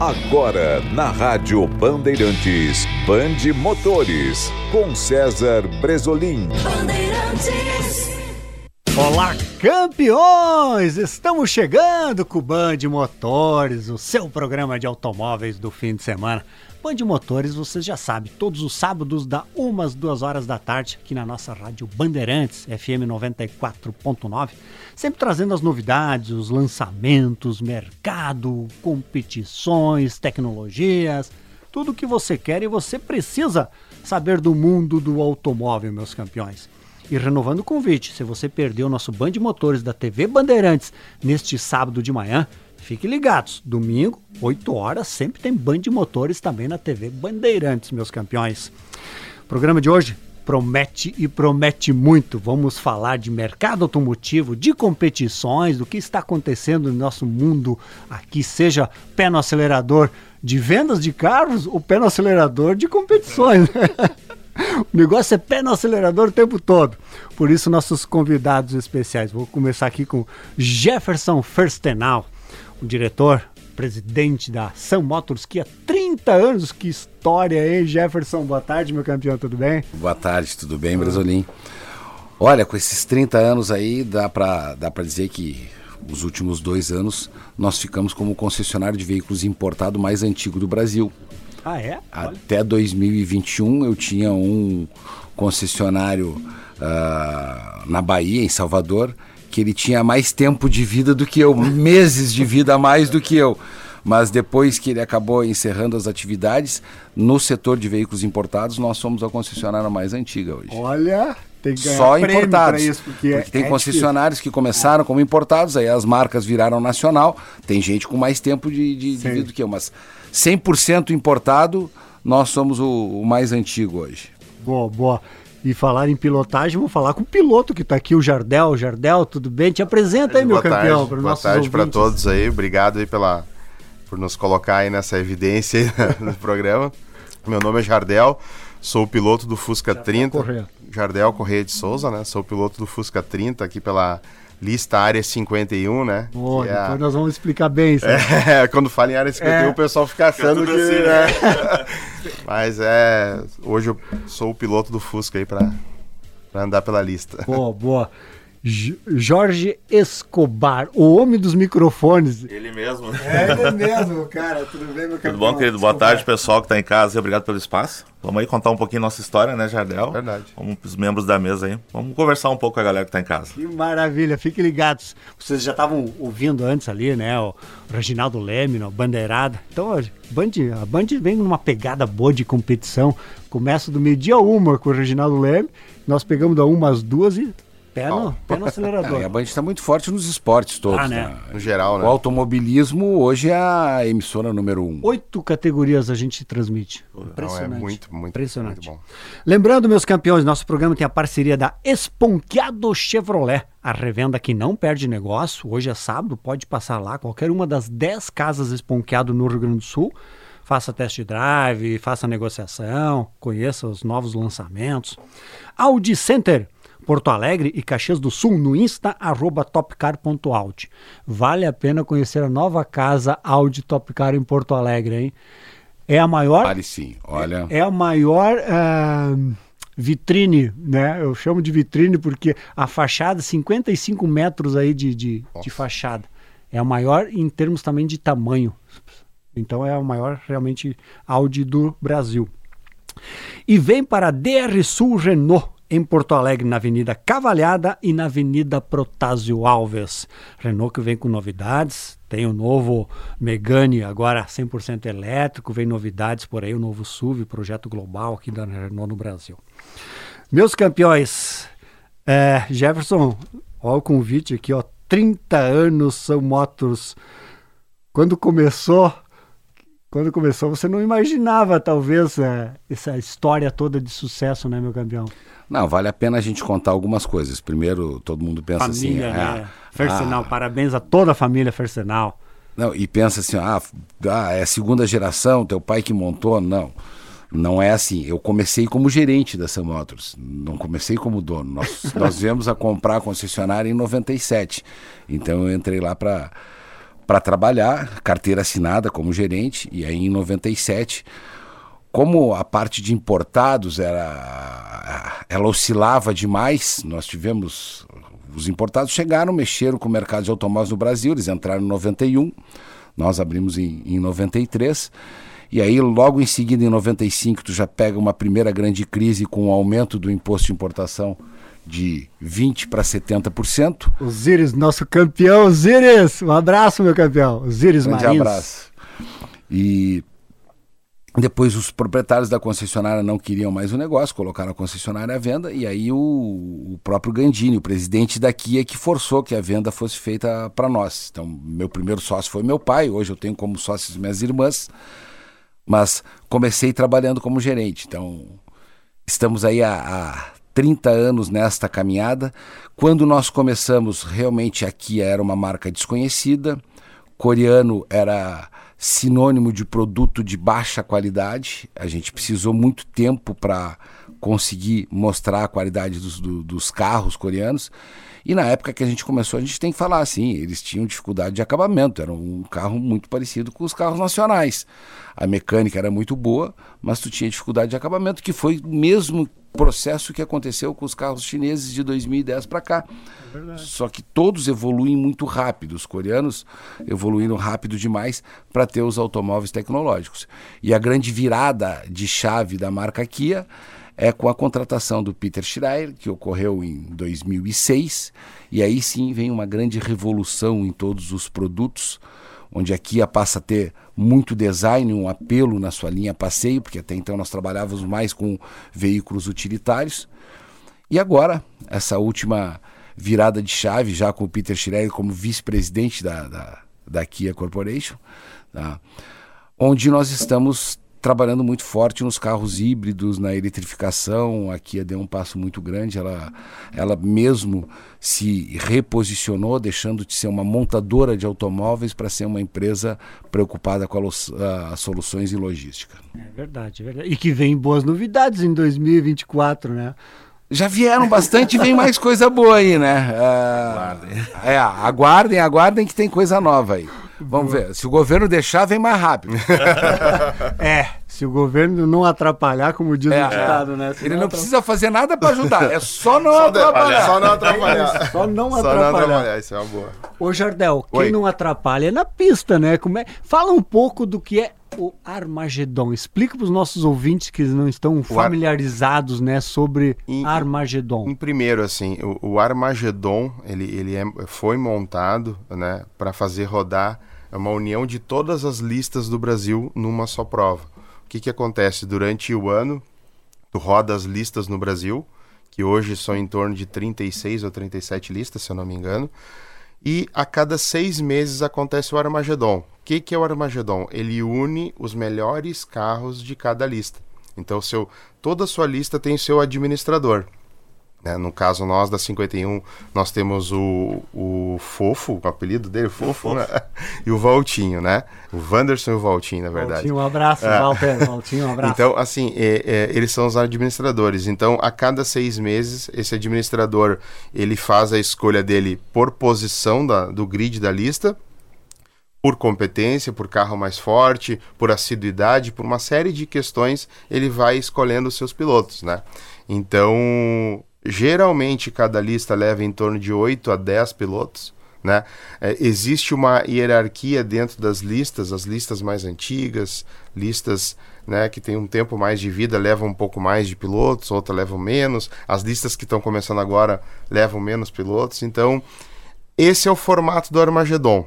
Agora, na Rádio Bandeirantes, Bande Motores, com César Bresolim. Olá, campeões! Estamos chegando com o Band Motores, o seu programa de automóveis do fim de semana. Band Motores, vocês já sabem, todos os sábados, da umas duas horas da tarde, aqui na nossa rádio Bandeirantes, FM 94.9, sempre trazendo as novidades, os lançamentos, mercado, competições, tecnologias, tudo o que você quer e você precisa saber do mundo do automóvel, meus campeões. E renovando o convite, se você perdeu o nosso Band Motores da TV Bandeirantes neste sábado de manhã, Fiquem ligados, domingo, 8 horas, sempre tem Band Motores também na TV Bandeirantes, meus campeões. O programa de hoje promete e promete muito. Vamos falar de mercado automotivo, de competições, do que está acontecendo no nosso mundo aqui, seja pé no acelerador de vendas de carros ou pé no acelerador de competições. O negócio é pé no acelerador o tempo todo. Por isso, nossos convidados especiais. Vou começar aqui com Jefferson Firstenau o diretor, presidente da Sam Motors, que há 30 anos, que história, hein, Jefferson? Boa tarde, meu campeão, tudo bem? Boa tarde, tudo bem, Brasolim? Olha, com esses 30 anos aí, dá para dá pra dizer que os últimos dois anos nós ficamos como concessionário de veículos importado mais antigo do Brasil. Ah, é? Até 2021 eu tinha um concessionário uh, na Bahia, em Salvador, que ele tinha mais tempo de vida do que eu, meses de vida a mais do que eu. Mas depois que ele acabou encerrando as atividades, no setor de veículos importados, nós somos a concessionária mais antiga hoje. Olha, tem que ganhar Só importados. Isso, porque, porque tem é concessionários difícil. que começaram como importados, aí as marcas viraram nacional. Tem gente com mais tempo de, de, de vida do que eu, mas 100% importado, nós somos o, o mais antigo hoje. Boa, boa. E falar em pilotagem, vou falar com o piloto que está aqui, o Jardel. Jardel, tudo bem? Te apresenta aí, meu boa campeão. Tarde, boa tarde para todos aí. Obrigado aí pela, por nos colocar aí nessa evidência aí no programa. Meu nome é Jardel, sou o piloto do Fusca Jardel 30. Correia. Jardel Correia de Souza, né? Sou o piloto do Fusca 30 aqui pela lista área 51, né? Oh, Que é depois a- nós vamos explicar bem isso. aí. É, quando fala em área 51, É. o pessoal fica achando que. assim, né? Mas é. Hoje eu sou o piloto do Fusca aí pra, pra andar pela lista. Boa, boa. Jorge Escobar, o homem dos microfones. Ele mesmo. É ele mesmo, cara. Tudo bem, meu Tudo bom, querido? Boa tarde, pessoal que está em casa. Obrigado pelo espaço. Vamos aí contar um pouquinho nossa história, né, Jardel? Verdade. Vamos os membros da mesa aí. Vamos conversar um pouco com a galera que está em casa. Que maravilha, fiquem ligados. Vocês já estavam ouvindo antes ali, né? O Reginaldo Leme, o Bandeirada. Então, a Band, a Band vem numa pegada boa de competição. Começa do meio-dia a uma com o Reginaldo Leme. Nós pegamos da uma às duas e pé no, pé no acelerador. e a Band está muito forte nos esportes todos. Ah, né? né? No geral, O né? automobilismo hoje é a emissora número um. Oito categorias a gente transmite. Não, é Impressionante. muito, muito, Impressionante. muito bom. Lembrando, meus campeões, nosso programa tem a parceria da Esponqueado Chevrolet, a revenda que não perde negócio. Hoje é sábado, pode passar lá, qualquer uma das 10 casas Esponqueado no Rio Grande do Sul. Faça test drive, faça negociação, conheça os novos lançamentos. Audi Center, Porto Alegre e Caxias do Sul no Insta, arroba topcar.audi. Vale a pena conhecer a nova casa Audi Topcar em Porto Alegre, hein? É a maior Vale sim, olha. é a maior ah, vitrine, né? Eu chamo de vitrine porque a fachada, 55 metros aí de, de, de fachada. É a maior em termos também de tamanho. Então é a maior realmente Audi do Brasil. E vem para a DR Sul Renault, em Porto Alegre, na Avenida Cavalhada e na Avenida Protásio Alves. Renault que vem com novidades, tem o novo Megane agora 100% elétrico, vem novidades por aí, o novo SUV, projeto global aqui da Renault no Brasil. Meus campeões, é, Jefferson, olha o convite aqui, ó, 30 anos são motos. Quando começou, quando começou, você não imaginava talvez é, essa história toda de sucesso, né, meu campeão? Não, vale a pena a gente contar algumas coisas. Primeiro, todo mundo pensa Família, assim. né? ah, Fersenal, ah, parabéns a toda a família Fersenal. Não, e pensa assim, ah, ah, é a segunda geração, teu pai que montou. Não, não é assim. Eu comecei como gerente da Sam Motors, não comecei como dono. Nós, nós viemos a comprar a concessionária em 97. Então eu entrei lá para para trabalhar, carteira assinada como gerente, e aí em 97 como a parte de importados era ela oscilava demais, nós tivemos os importados chegaram, mexeram com o mercado de automóveis no Brasil, eles entraram em 91, nós abrimos em, em 93. E aí, logo em seguida, em 95, tu já pega uma primeira grande crise com o aumento do imposto de importação de 20% para 70%. Osiris, nosso campeão, Osiris! Um abraço, meu campeão. Osiris Marins. abraço. E depois os proprietários da concessionária não queriam mais o negócio, colocaram a concessionária à venda, e aí o, o próprio Gandini, o presidente da Kia, que forçou que a venda fosse feita para nós. Então, meu primeiro sócio foi meu pai, hoje eu tenho como sócios minhas irmãs, mas comecei trabalhando como gerente. Então, estamos aí há, há 30 anos nesta caminhada. Quando nós começamos, realmente a Kia era uma marca desconhecida, coreano era sinônimo de produto de baixa qualidade. A gente precisou muito tempo para conseguir mostrar a qualidade dos, do, dos carros coreanos. E na época que a gente começou, a gente tem que falar assim, eles tinham dificuldade de acabamento, era um carro muito parecido com os carros nacionais. A mecânica era muito boa, mas tu tinha dificuldade de acabamento, que foi o mesmo processo que aconteceu com os carros chineses de 2010 para cá. É Só que todos evoluem muito rápido. Os coreanos evoluíram rápido demais para ter os automóveis tecnológicos. E a grande virada de chave da marca Kia é com a contratação do Peter Schreier, que ocorreu em 2006, e aí sim vem uma grande revolução em todos os produtos, onde a Kia passa a ter muito design, um apelo na sua linha passeio, porque até então nós trabalhávamos mais com veículos utilitários. E agora, essa última virada de chave, já com o Peter Schreier como vice-presidente da, da, da Kia Corporation, tá? onde nós estamos trabalhando muito forte nos carros híbridos, na eletrificação. A Kia deu um passo muito grande. Ela, ela mesmo se reposicionou, deixando de ser uma montadora de automóveis para ser uma empresa preocupada com as soluções em logística. É verdade, é verdade. E que vem boas novidades em 2024, né? Já vieram bastante e vem mais coisa boa aí, né? Uh, aguardem. É, aguardem, aguardem que tem coisa nova aí. Vamos ver. Se o governo deixar, vem mais rápido. é, se o governo não atrapalhar, como diz é, o ditado, é. né? Se Ele não, não precisa fazer nada para ajudar, é só não só atrapalhar. De, só não atrapalhar. É só não atrapalhar. Só não atrapalhar, isso é uma boa. Ô Jardel, quem Oi. não atrapalha é na pista, né? Como é... Fala um pouco do que é o Armagedon. Explica para os nossos ouvintes que não estão familiarizados, né, sobre em, Armagedon. Em, primeiro, assim, o, o Armagedon ele, ele é, foi montado, né, para fazer rodar uma união de todas as listas do Brasil numa só prova. O que que acontece durante o ano? Tu roda as listas no Brasil, que hoje são em torno de 36 ou 37 listas, se eu não me engano. E a cada seis meses acontece o Armagedon que, que é o Armagedon? Ele une os melhores carros de cada lista. Então, seu, toda a sua lista tem seu administrador. Né? No caso, nós da 51, nós temos o, o Fofo, o apelido dele, Fofo, né? e o Valtinho, né? O Wanderson e o Valtinho, na verdade. Valtinho, um abraço, é. Walter. Valtinho, um abraço. Então, assim, é, é, eles são os administradores. Então, a cada seis meses, esse administrador, ele faz a escolha dele por posição da, do grid da lista, por competência, por carro mais forte, por assiduidade, por uma série de questões, ele vai escolhendo os seus pilotos, né? Então, geralmente cada lista leva em torno de 8 a 10 pilotos, né? É, existe uma hierarquia dentro das listas, as listas mais antigas, listas né, que têm um tempo mais de vida levam um pouco mais de pilotos, outras levam menos, as listas que estão começando agora levam menos pilotos, então esse é o formato do Armagedon.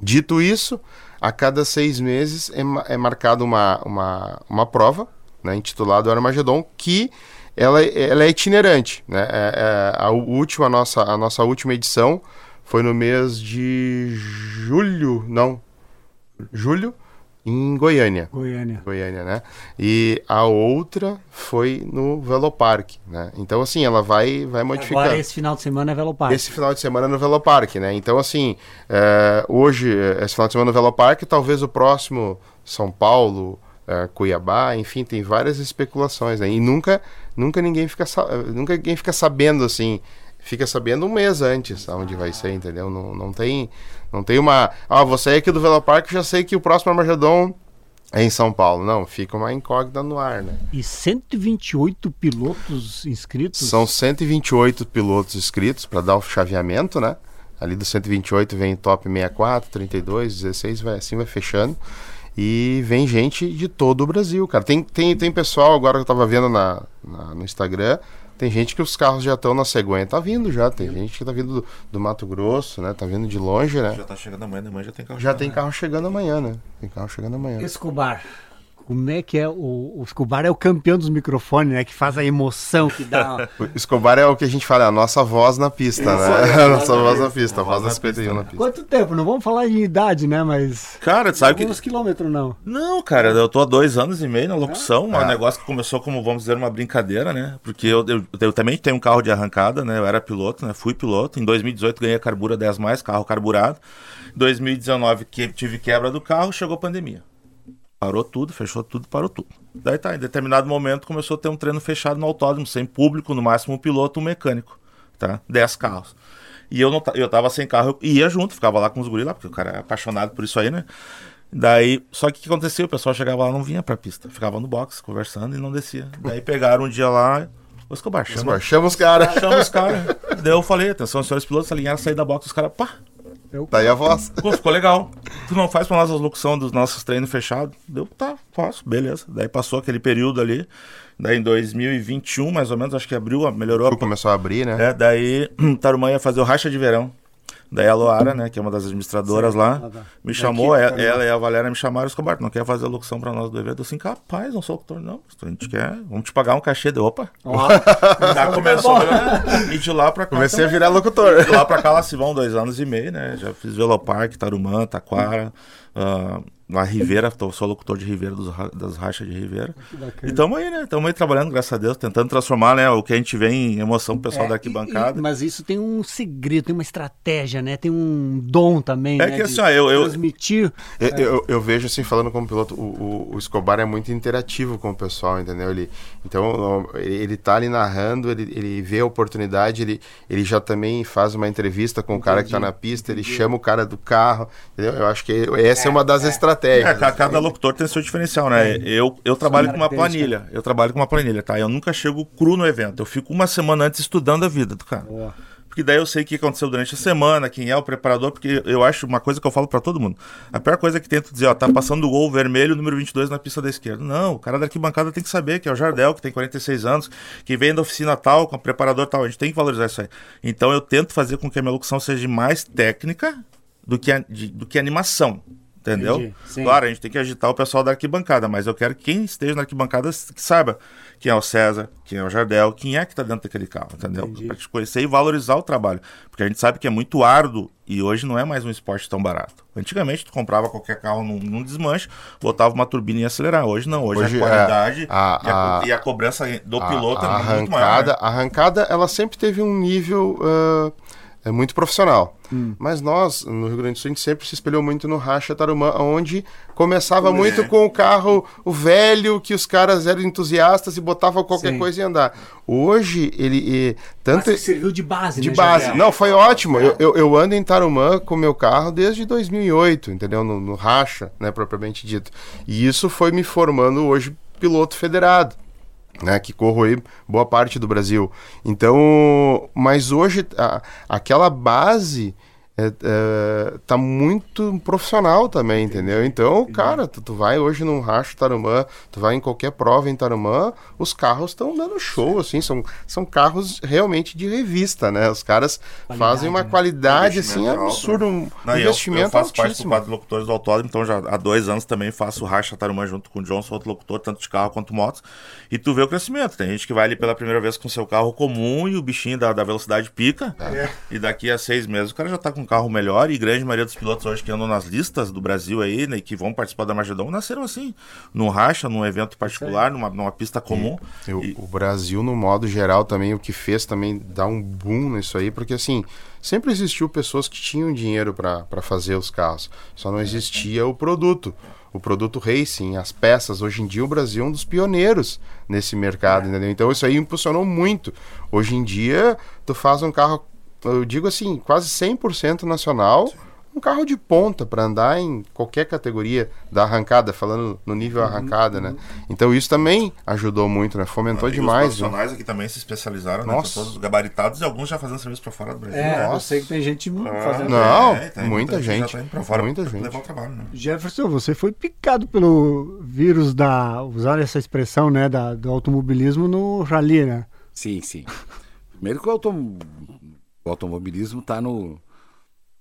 Dito isso, a cada seis meses é, é marcada uma, uma, uma prova, né, intitulada Armagedon, que ela, ela é itinerante. Né? É, é, a, última, a, nossa, a nossa última edição foi no mês de julho, não, julho, em Goiânia. Goiânia. Goiânia, né? E a outra foi no Velopark, né? Então, assim, ela vai, vai modificar. Agora, esse final de semana é Velopark. Esse final de semana é no Velopark, né? Então, assim, é, hoje, esse final de semana no Velopark, talvez o próximo São Paulo, é, Cuiabá, enfim, tem várias especulações, né? E nunca, nunca ninguém fica, nunca ninguém fica sabendo, assim, fica sabendo um mês antes aonde vai ser, entendeu? Não, não tem Não tem uma. Ah, você é aqui do Velopark, já sei que o próximo Armagedon é em São Paulo. Não, fica uma incógnita no ar, né? E 128 pilotos inscritos? São 128 pilotos inscritos para dar o chaveamento, né? Ali do 128 vem top 64, 32, 16, vai assim, vai fechando. E vem gente de todo o Brasil, cara. Tem, tem, tem pessoal, agora que eu tava vendo na, na no Instagram, tem gente que os carros já estão na cegonha, tá vindo já. Tem gente que tá vindo do, do, Mato Grosso, né? Tá vindo de longe, né? Já tá chegando amanhã, amanhã já tem carro Já tem carro chegando amanhã, né? Tem carro chegando amanhã. Escobar. Como é que é? O, o Escobar é o campeão dos microfones, né? Que faz a emoção, que dá. o Escobar é o que a gente fala, é a nossa voz na pista, né? a nossa voz na pista, a voz da 51 na pista. Quanto tempo? Não vamos falar em idade, né? Mas. Cara, tu sabe que. Quantos quilômetros não? Não, cara, eu tô há dois anos e meio na locução. É. Um negócio que começou como, vamos dizer, uma brincadeira, né? Porque eu, eu, eu, também tenho um carro de arrancada, né? Eu era piloto, né? Fui piloto. Em 2018 ganhei a Carbura 10 mais, carro carburado. Em 2019 que, tive quebra do carro, chegou a pandemia. Parou tudo, fechou tudo, parou tudo. Daí tá, em determinado momento começou a ter um treino fechado no autódromo, sem público, no máximo um piloto, um mecânico, tá? Dez carros. E eu não eu tava sem carro, eu ia junto, ficava lá com os guris lá, porque o cara é apaixonado por isso aí, né? Daí, só que o que aconteceu? O pessoal chegava lá não vinha pra pista, ficava no box conversando e não descia. Daí pegaram um dia lá, o Escobar, chama, chama os caras. Chama os caras. Daí eu falei, atenção, senhores pilotos, alinharam, sair da box, os caras, pá, eu... Tá aí a voz. Pô, ficou legal. Tu não faz pra nós a locução dos nossos treinos fechados? Deu, tá, faço, beleza. Daí passou aquele período ali. Daí em 2021, mais ou menos, acho que abriu, melhorou. Começou a abrir, né? É, daí Tarumã ia fazer o racha de verão. Daí a Loara, né, que é uma das administradoras Sim, lá, me chamou, aqui, ela, ela, e a Valéria me chamaram, Escobar, não quer fazer a locução pra nós do evento? Eu assim, capaz, não sou locutor, não, a gente quer, vamos te pagar um cachê de, opa. Oh, Já começou, né, e de lá pra cá. Comecei também. a virar locutor. De lá pra cá, lá se vão dois anos e meio, né, já fiz Velopark, Tarumã, Taquara, uh, na Ribeira, tô, sou locutor de Ribeira, dos, das rachas de Ribeira. E estamos aí, né? Estamos aí trabalhando, graças a Deus, tentando transformar né, o que a gente vê em emoção pro pessoal é, da arquibancada. E, mas isso tem um segredo, tem uma estratégia, né? Tem um dom também. É né, que assim, ó, eu, eu, transmitir. Eu, eu, eu, vejo assim, falando como piloto, o, o, o, Escobar é muito interativo com o pessoal, entendeu? Ele, então, ele tá ali narrando, ele, ele vê a oportunidade, ele, ele já também faz uma entrevista com Entendi. o cara que tá na pista, ele chama o cara do carro, entendeu? Eu acho que essa é, é uma das é. estratégias estratégias. É, cada locutor tem seu diferencial, né? Eu, eu trabalho com uma planilha. Eu trabalho com uma planilha, tá? Eu nunca chego cru no evento. Eu fico uma semana antes estudando a vida do cara. Porque daí eu sei o que aconteceu durante a semana, quem é o preparador, porque eu acho uma coisa que eu falo para todo mundo. A pior coisa é que tento dizer, ó, tá passando o gol vermelho, número 22 na pista da esquerda. Não, o cara da arquibancada tem que saber que é o Jardel, que tem 46 anos, que vem da oficina tal, com o preparador tal. A gente tem que valorizar isso aí. Então eu tento fazer com que a minha locução seja mais técnica do que, a, de, do que animação. Entendeu? Claro, a gente tem que agitar o pessoal da arquibancada, mas eu quero que quem esteja na arquibancada que saiba quem é o César, quem é o Jardel, quem é que está dentro daquele carro, entendeu? Para te conhecer e valorizar o trabalho. Porque a gente sabe que é muito árduo e hoje não é mais um esporte tão barato. Antigamente tu comprava qualquer carro num, num desmanche, botava uma turbina e ia acelerar. Hoje não, hoje, hoje a qualidade é, a, e, a, a, e, a, cobrança do piloto é muito maior. Né? A arrancada, ela sempre teve um nível. Uh é muito profissional. Hum. Mas nós, no Rio Grande do Sul, a gente sempre se espelhou muito no Racha Tarumã, onde começava é. muito com o carro o velho, que os caras eram entusiastas e botavam qualquer Sim. coisa e andar. Hoje, ele. E, tanto Mas serviu de base, De né, base. Não, foi ótimo. É. Eu, eu, eu, ando em Tarumã com meu carro desde 2008, entendeu? No, no Racha, né, propriamente dito. E isso foi me formando hoje piloto federado né, que corro aí boa parte do Brasil. Então, mas hoje a, aquela base tá muito profissional também, entendeu? Então, cara, tu, tu vai hoje num racho Tarumã, tu vai em qualquer prova em Tarumã, os carros estão dando show, assim, são, são carros realmente de revista, né? Os caras qualidade, fazem uma né? qualidade, assim, absurda, um Não, investimento eu, eu faço altíssimo. parte do locutores do autódromo, então já há dois anos também faço racha Tarumã junto com o Johnson, outro locutor, tanto de carro quanto motos, e tu vê o crescimento. Tem gente que vai ali pela primeira vez com seu carro comum e o bichinho da, da velocidade pica, é. e daqui a seis meses o cara já tá com carro melhor e grande maioria dos pilotos hoje que andam nas listas do Brasil aí, né, que vão participar da Magedon, nasceram assim, num racha, num evento particular, numa, numa pista comum. E, e... O Brasil, no modo geral, também, o que fez também dar um boom nisso aí, porque assim, sempre existiu pessoas que tinham dinheiro para fazer os carros, só não existia o produto o produto racing, as peças. Hoje em dia o Brasil é um dos pioneiros nesse mercado, é. entendeu? Então isso aí impulsionou muito. Hoje em dia tu faz um carro eu digo assim, quase 100% nacional, um carro de ponta para andar em qualquer categoria da arrancada, falando no nível Uhum. arrancada, né? Então isso também ajudou muito, né? Fomentou E demais. Os né? profissionais aqui também se especializaram, né? Nossa. São todos gabaritados e alguns já fazendo serviço para fora do Brasil. É, né? eu sei que tem gente fazendo. Não, É, tem muita já gente, tá pra fora muita pra gente. levar o trabalho, né? Jefferson, você foi picado pelo vírus da. usar essa expressão, né? Da, do automobilismo no rally, né? Sim, sim. Primeiro que o, autom- o automobilismo está no,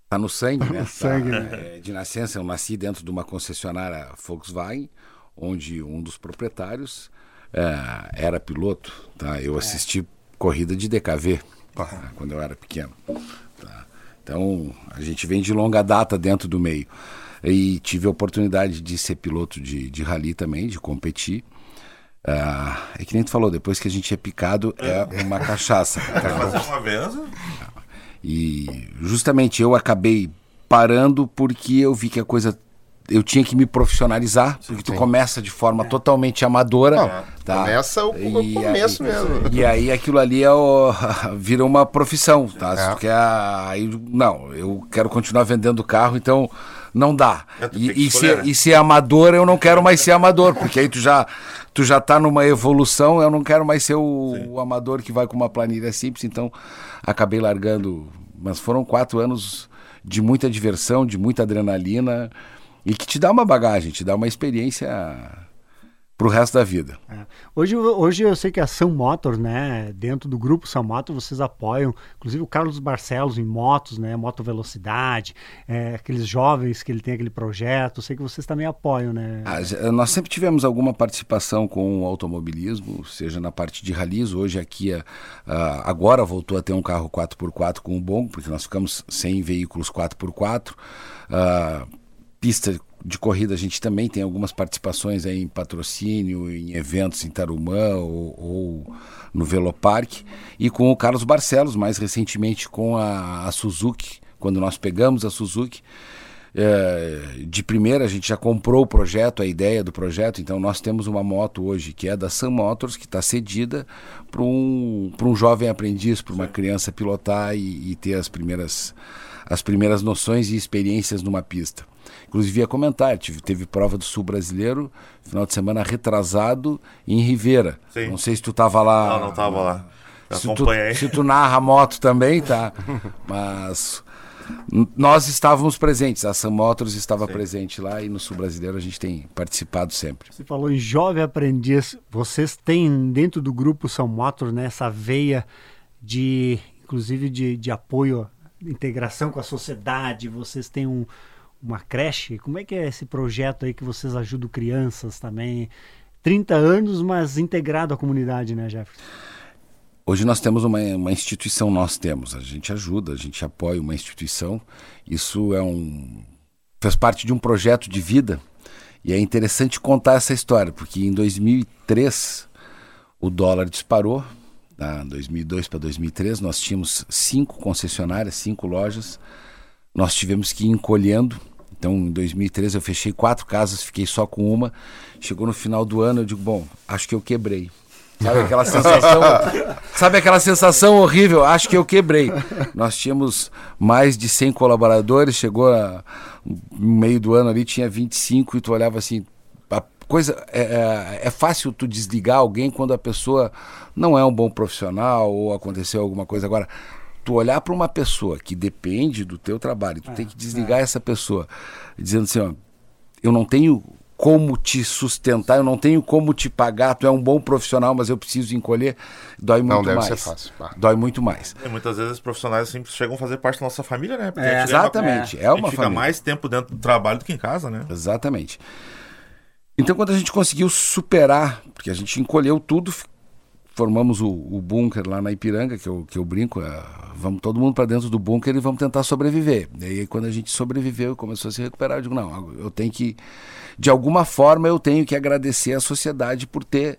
tá no sangue, né? Tá, sangue, né? é, de nascença, eu nasci dentro de uma concessionária Volkswagen, onde um dos proprietários é, era piloto. Tá? Eu assisti corrida de DKV tá? quando eu era pequeno. tá? Então, a gente vem de longa data dentro do meio. E tive a oportunidade de ser piloto de, de rally também, de competir. Ah, é que nem tu falou, depois que a gente é picado, é uma cachaça. tá? Fazer uma vez, E justamente eu acabei parando porque eu vi que a coisa. Eu tinha que me profissionalizar, porque tu começa de forma totalmente amadora. Não, tá? Começa o, o E começo aí- mesmo. E aí aquilo ali é o, vira uma profissão, tá? Se É. tu quer, aí, não, eu quero continuar vendendo carro, então não dá. É, E, e, ser, né? e ser amador, eu não quero mais ser amador, porque aí tu já, tu já tá numa evolução, eu não quero mais ser o, o amador que vai com uma planilha simples, então acabei largando. Mas foram quatro anos de muita diversão, de muita adrenalina, e que te dá uma bagagem, te dá uma experiência pro resto da vida. É. Hoje, hoje eu sei que a São Motors, né, dentro do grupo São Motors, vocês apoiam, inclusive o Carlos Barcelos em motos, né, moto velocidade, é, aqueles jovens que ele tem aquele projeto, sei que vocês também apoiam, né? Ah, nós sempre tivemos alguma participação com o automobilismo, seja na parte de ralis. Hoje aqui, ah, ah, agora voltou a ter um carro 4x4 com o bom, porque nós ficamos sem veículos 4x4. Ah, pista de corrida a gente também tem algumas participações em patrocínio, em eventos em Tarumã ou, ou no Velopark. E com o Carlos Barcelos, mais recentemente com a, a Suzuki, quando nós pegamos a Suzuki. É, de primeira a gente já comprou o projeto, a ideia do projeto, então nós temos uma moto hoje que é da Sun Motors, que está cedida para um, pra um jovem aprendiz, para uma criança pilotar e, e ter as primeiras, as primeiras noções e experiências numa pista. Inclusive ia comentar, tive, teve prova do Sul Brasileiro, final de semana retrasado em Ribeira. Sim. Não sei se tu estava lá. Não, não tava lá. Eu Se tu, acompanhei. se tu narra moto também, tá? Mas nós estávamos presentes, a Sam Motors estava presente lá e no Sul Brasileiro a gente tem participado sempre. Você falou em jovem aprendiz, vocês têm dentro do grupo São Motors, né, essa veia de, inclusive de, de apoio, integração com a sociedade, vocês têm um, uma creche, como é que é esse projeto aí que vocês ajudam crianças também? 30 anos, mas integrado à comunidade, né, Jefferson? Hoje nós temos uma, uma instituição, nós temos, a gente ajuda, a gente apoia uma instituição. Isso é um fez parte de um projeto de vida e é interessante contar essa história, porque em 2003 o dólar disparou, tá? 2002 para 2003 nós tínhamos cinco concessionárias, cinco lojas, nós tivemos que ir encolhendo. Então, em 2013 eu fechei quatro casas, fiquei só com uma. Chegou no final do ano, eu digo, bom, acho que eu quebrei. Sabe aquela sensação? sabe aquela sensação horrível? Acho que eu quebrei. Nós tínhamos mais de 100 colaboradores, chegou a, no meio do ano ali, tinha 25 e tu olhava assim, a coisa é, é, é fácil tu desligar alguém quando a pessoa não é um bom profissional ou aconteceu alguma coisa. Agora, tu olhar para uma pessoa que depende do teu trabalho, tu tem que desligar essa pessoa, dizendo assim, ó, eu não tenho como te sustentar, eu não tenho como te pagar, tu é um bom profissional, mas eu preciso encolher, dói muito Não deve mais. ser fácil. Ah. Dói muito mais. E muitas vezes os profissionais assim, chegam a fazer parte da nossa família, né? É, exatamente, é a uma gente fica família. mais tempo dentro do trabalho do que em casa, né? Exatamente. Então, quando a gente conseguiu superar, porque a gente encolheu tudo, f- formamos o, o bunker lá na Ipiranga, que eu, que eu brinco, é, vamos todo mundo para dentro do bunker e vamos tentar sobreviver. E aí, quando a gente sobreviveu e começou a se recuperar, eu digo, não, eu tenho que, de alguma forma, eu tenho que agradecer à sociedade por ter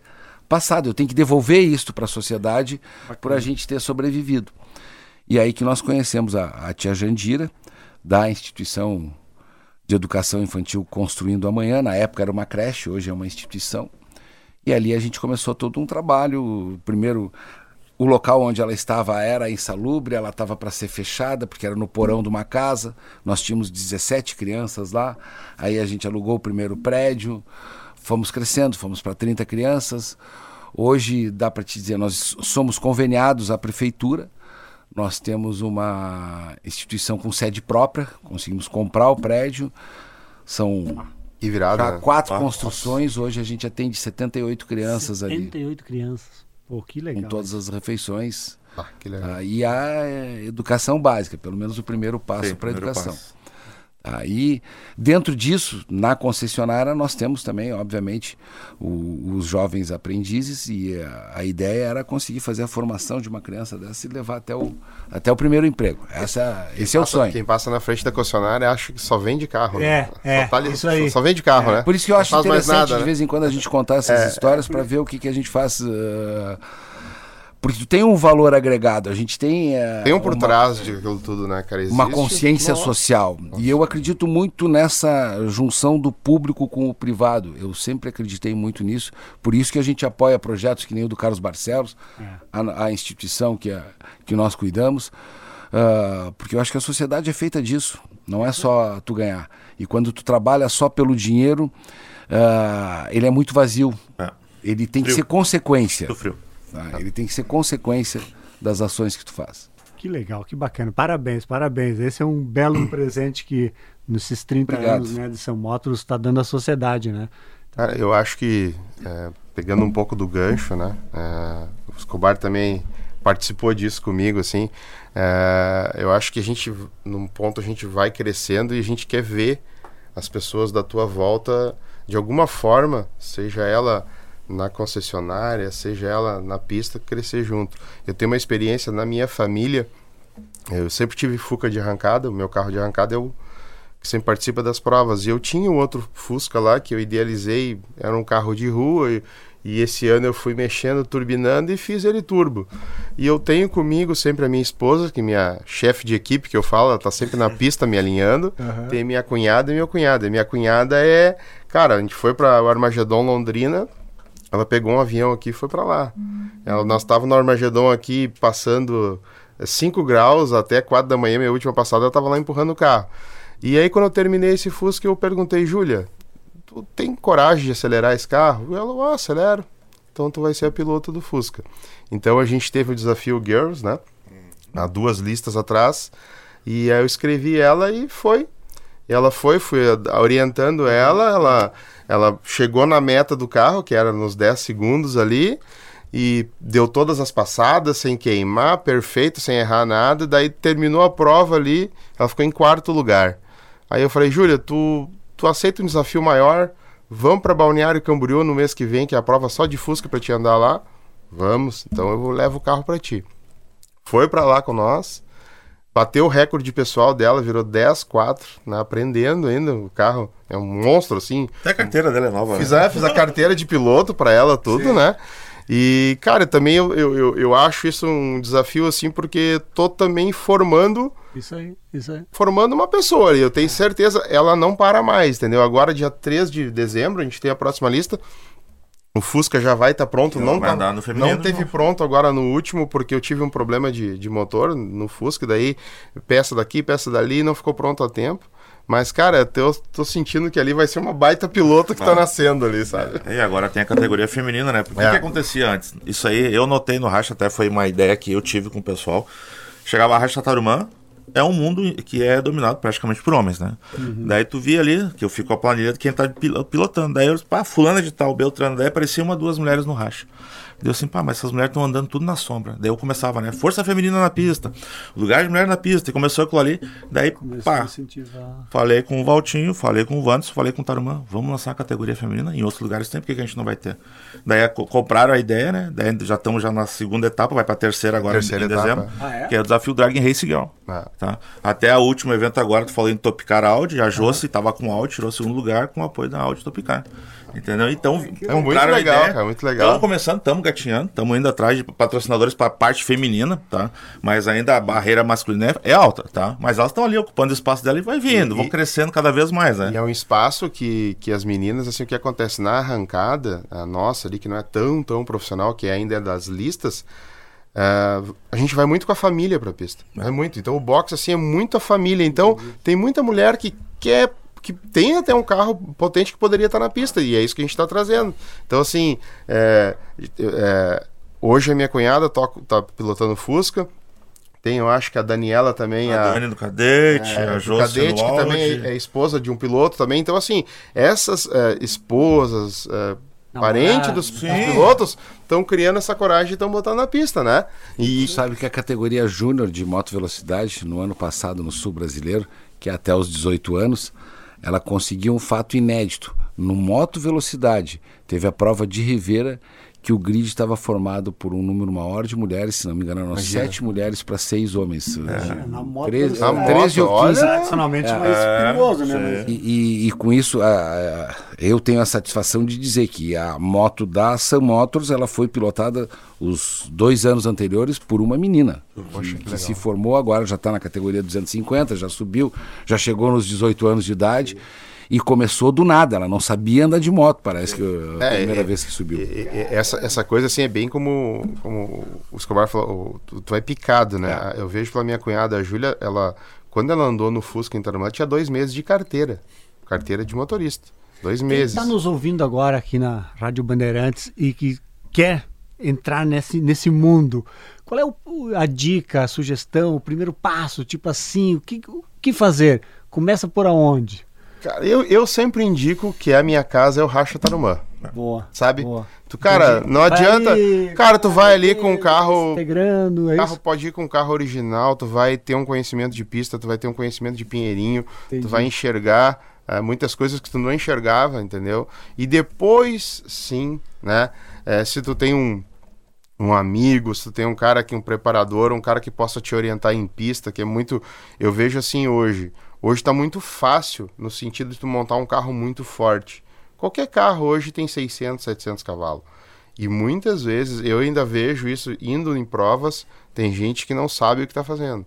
passado, eu tenho que devolver isso para a sociedade por a gente ter sobrevivido. E aí que nós conhecemos a, a tia Jandira, da instituição de educação infantil Construindo Amanhã. Na época era uma creche, hoje é uma instituição. E ali a gente começou todo um trabalho. Primeiro, o local onde ela estava era insalubre, ela estava para ser fechada, porque era no porão de uma casa. Nós tínhamos 17 crianças lá. Aí a gente alugou o primeiro prédio, fomos crescendo, fomos para 30 crianças. Hoje, dá para te dizer, nós somos conveniados à prefeitura. Nós temos uma instituição com sede própria, conseguimos comprar o prédio. São E virada. já quatro Ah, construções. Hoje a gente atende 78 crianças ali, 78 crianças. Pô, que legal. com todas as refeições. Ah, que legal. Ah, e a educação básica, pelo menos o primeiro passo para a educação. passo. Aí, dentro disso, na concessionária, nós temos também, obviamente, o- os jovens aprendizes e a, a ideia era conseguir fazer a formação de uma criança dessa e levar até o, até o primeiro emprego. Essa, esse é o Passa- sonho. Quem passa na frente da concessionária acha que só vende carro. É, né? é, Só, tá ali- isso aí. só vende carro, né? Por isso que eu acho interessante, nada, de né? vez em quando, a gente contar essas histórias para ver o que, que a gente faz. ah, porque tu tem um valor agregado, a gente tem. ah, Tem um por uma- trás de aquilo tudo, né, cara? uma Existe- consciência Nossa. social. E eu acredito muito nessa junção do público com o privado. Eu sempre acreditei muito nisso. Por isso que a gente apoia projetos que nem o do Carlos Barcelos, a, a instituição que, a- que nós cuidamos. Ah, porque eu acho que a sociedade é feita disso. Não é só tu ganhar. E quando tu trabalha só pelo dinheiro, ah, ele é muito vazio. É. Ele tem que Frio. ser consequência. Do frio. Tá? Ele tem que ser consequência das ações que tu faz. Que legal, que bacana. Parabéns, parabéns. Esse é um belo presente que nesses 30 Obrigado. anos né, de São Motos está dando à sociedade, né? Cara, eu acho que, é, pegando um pouco do gancho, né? é, o Escobar também participou disso comigo, assim. é, eu acho que a gente, num ponto, a gente vai crescendo e a gente quer ver as pessoas da tua volta, de alguma forma, seja ela na concessionária, seja ela na pista, crescer junto. Eu tenho uma experiência na minha família, eu sempre tive Fuca de arrancada, o meu carro de arrancada é o que sempre participa das provas. E eu tinha um outro Fusca lá que eu idealizei, era um carro de rua, e, e esse ano eu fui mexendo, turbinando e fiz ele turbo. E eu tenho comigo sempre a minha esposa, que é minha chefe de equipe, que eu falo, ela tá sempre na pista me alinhando. Tem minha cunhada e meu cunhado. E minha cunhada é. Cara, a gente foi para o Armagedon Londrina. Ela pegou um avião aqui e foi para lá. Ela, nós estávamos no Armagedon aqui passando 5 graus até 4 da manhã, minha última passada, eu estava lá empurrando o carro. E aí, quando eu terminei esse Fusca, eu perguntei, Júlia, tu tem coragem de acelerar esse carro? E ela, ah, acelero. Então tu vai ser a piloto do Fusca. Então a gente teve o desafio Girls, né? Há duas listas atrás. E aí eu escrevi ela e foi. Ela foi, fui orientando ela, ela, ela chegou na meta do carro, que era nos 10 segundos ali, e deu todas as passadas sem queimar, perfeito, sem errar nada. Daí terminou a prova ali, ela ficou em quarto lugar. Aí eu falei, Júlia, tu, tu aceita um desafio maior? Vamos para Balneário Camboriú no mês que vem, que é a prova só de Fusca para te andar lá? Vamos, então eu levo o carro para ti. Foi para lá com nós, bateu o recorde pessoal dela, virou 10-4, né, aprendendo ainda. O carro é um monstro, assim. Até a carteira dela é nova. Fiz né? a, fiz a carteira de piloto para ela, tudo, né? E, cara, também eu, eu, eu, eu acho isso um desafio, assim, porque tô também formando Isso aí, isso aí. formando uma pessoa e eu tenho certeza, ela não para mais, entendeu? Agora, dia 3 de dezembro, a gente tem a próxima lista. O Fusca já vai estar pronto. Não Não, tá- no feminino, não teve não. pronto agora no último, porque eu tive um problema de, de motor no Fusca, daí peça daqui, peça dali, não ficou pronto a tempo. Mas, cara, eu tô sentindo que ali vai ser uma baita piloto que tá Vai. nascendo ali, sabe? E agora tem a categoria feminina, né? Porque o É. que acontecia antes? Isso aí eu notei no Racha, até foi uma ideia que eu tive com o pessoal. Chegava a Racha Tarumã, é um mundo que é dominado praticamente por homens, né? Daí tu via ali, que eu fico a planilha de quem tá pil- pilotando. Daí eu, pá, fulana de tal, Beltrano. Daí aparecia uma, duas mulheres no Racha. Deu assim, pá, mas essas mulheres estão andando tudo na sombra. Daí eu começava, né? Força feminina na pista, lugar de mulher na pista. E começou aquilo ali. Daí, Começou pá. Falei com o Valtinho, falei com o Vandes, falei com o Tarumã, vamos lançar a categoria feminina. Em outros lugares tem, por que a gente não vai ter? Daí a- compraram a ideia, né? Daí já estamos já na segunda etapa, vai pra terceira agora Terceira em etapa. dezembro. Ah, é? Que é o desafio Dragon Race Girl. Ah. Tá? Até o último evento agora, tu falou em Topicar Audi, a Josi tava com Audi, tirou segundo lugar com o apoio da Audi Topicar. Entendeu? Então, É muito legal, cara, muito legal. Estamos começando, estamos gatinhando, estamos indo atrás de patrocinadores para a parte feminina, tá? Mas ainda a barreira masculina é é alta, tá? Mas elas estão ali ocupando o espaço dela e vai vindo, E- vão crescendo cada vez mais, né? E é um espaço que, que as meninas, assim, o que acontece na arrancada, a nossa ali, que não é tão, tão profissional, que ainda é das listas, é, a gente vai muito com a família pra pista. É muito. Então o box assim é muito a família. Então tem muita mulher que quer que tem até um carro potente que poderia estar na pista e é isso que a gente está trazendo. Então assim, é, é, hoje a minha cunhada toca, tá pilotando Fusca. Tem, eu acho que a Daniela também. A, a Dani do Cadete, é, a do Jô Cadete, que também é, é esposa de um piloto também. Então, assim, essas é, esposas, é, parentes dos, dos pilotos, estão criando essa coragem e estão botando na pista, né? E Tu sabe que a categoria júnior de moto velocidade, no ano passado no sul brasileiro, que é até os 18 anos, ela conseguiu um fato inédito. No moto velocidade, teve a prova de Rivera que o grid estava formado por um número maior de mulheres, se não me engano, eram sete mulheres para seis homens. Na moto, 13, Na 13 ou moto, olha. 15. tradicionalmente mais perigoso, né? sim. E, e- e com isso, a- a- eu tenho a satisfação de dizer que a moto da Sam Motors ela foi pilotada os dois anos anteriores por uma menina. que, que se formou agora, já está na categoria 250, já subiu, já chegou nos 18 anos de idade. E começou do nada, ela não sabia andar de moto, parece que a É, primeira é, vez que subiu. E- Essa, essa coisa assim é bem como, como o Escobar falou, tu, tu é picado, né? Eu vejo pela minha cunhada, a Júlia, ela, quando ela andou no Fusca Intermã, tinha dois meses de carteira. Carteira de motorista. Dois Quem meses. está nos ouvindo agora aqui na Rádio Bandeirantes e que quer entrar nesse, nesse mundo, qual é o- o- a dica, a sugestão, o primeiro passo? Tipo assim, o que, o que fazer? Começa por aonde? Cara, eu, eu sempre indico que a minha casa é o Racha Tarumã. Boa. Sabe? Boa. Tu, cara, não Vai adianta. ali, cara, tu vai ali com um carro. Integrando, é carro isso? pode ir com um carro original, tu vai ter um conhecimento de pista, tu vai ter um conhecimento de pinheirinho, Entendi. tu vai enxergar eh, muitas coisas que tu não enxergava, entendeu? E depois, sim, né? eh, se tu tem um, um amigo, se tu tem um cara que um preparador, um cara que possa te orientar em pista, que é muito, eu vejo assim hoje. Hoje tá muito fácil no sentido de tu montar um carro muito forte. Qualquer carro hoje tem 600, 700 cavalos. E muitas vezes eu ainda vejo isso indo em provas, tem gente que não sabe o que está fazendo.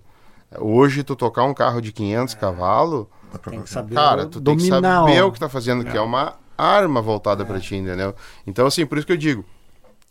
Hoje tu tocar um carro de 500 cavalos, Tem que saber cara, tu tem que saber o que tá fazendo, que é uma arma voltada pra ti, entendeu? Então assim, por isso que eu digo,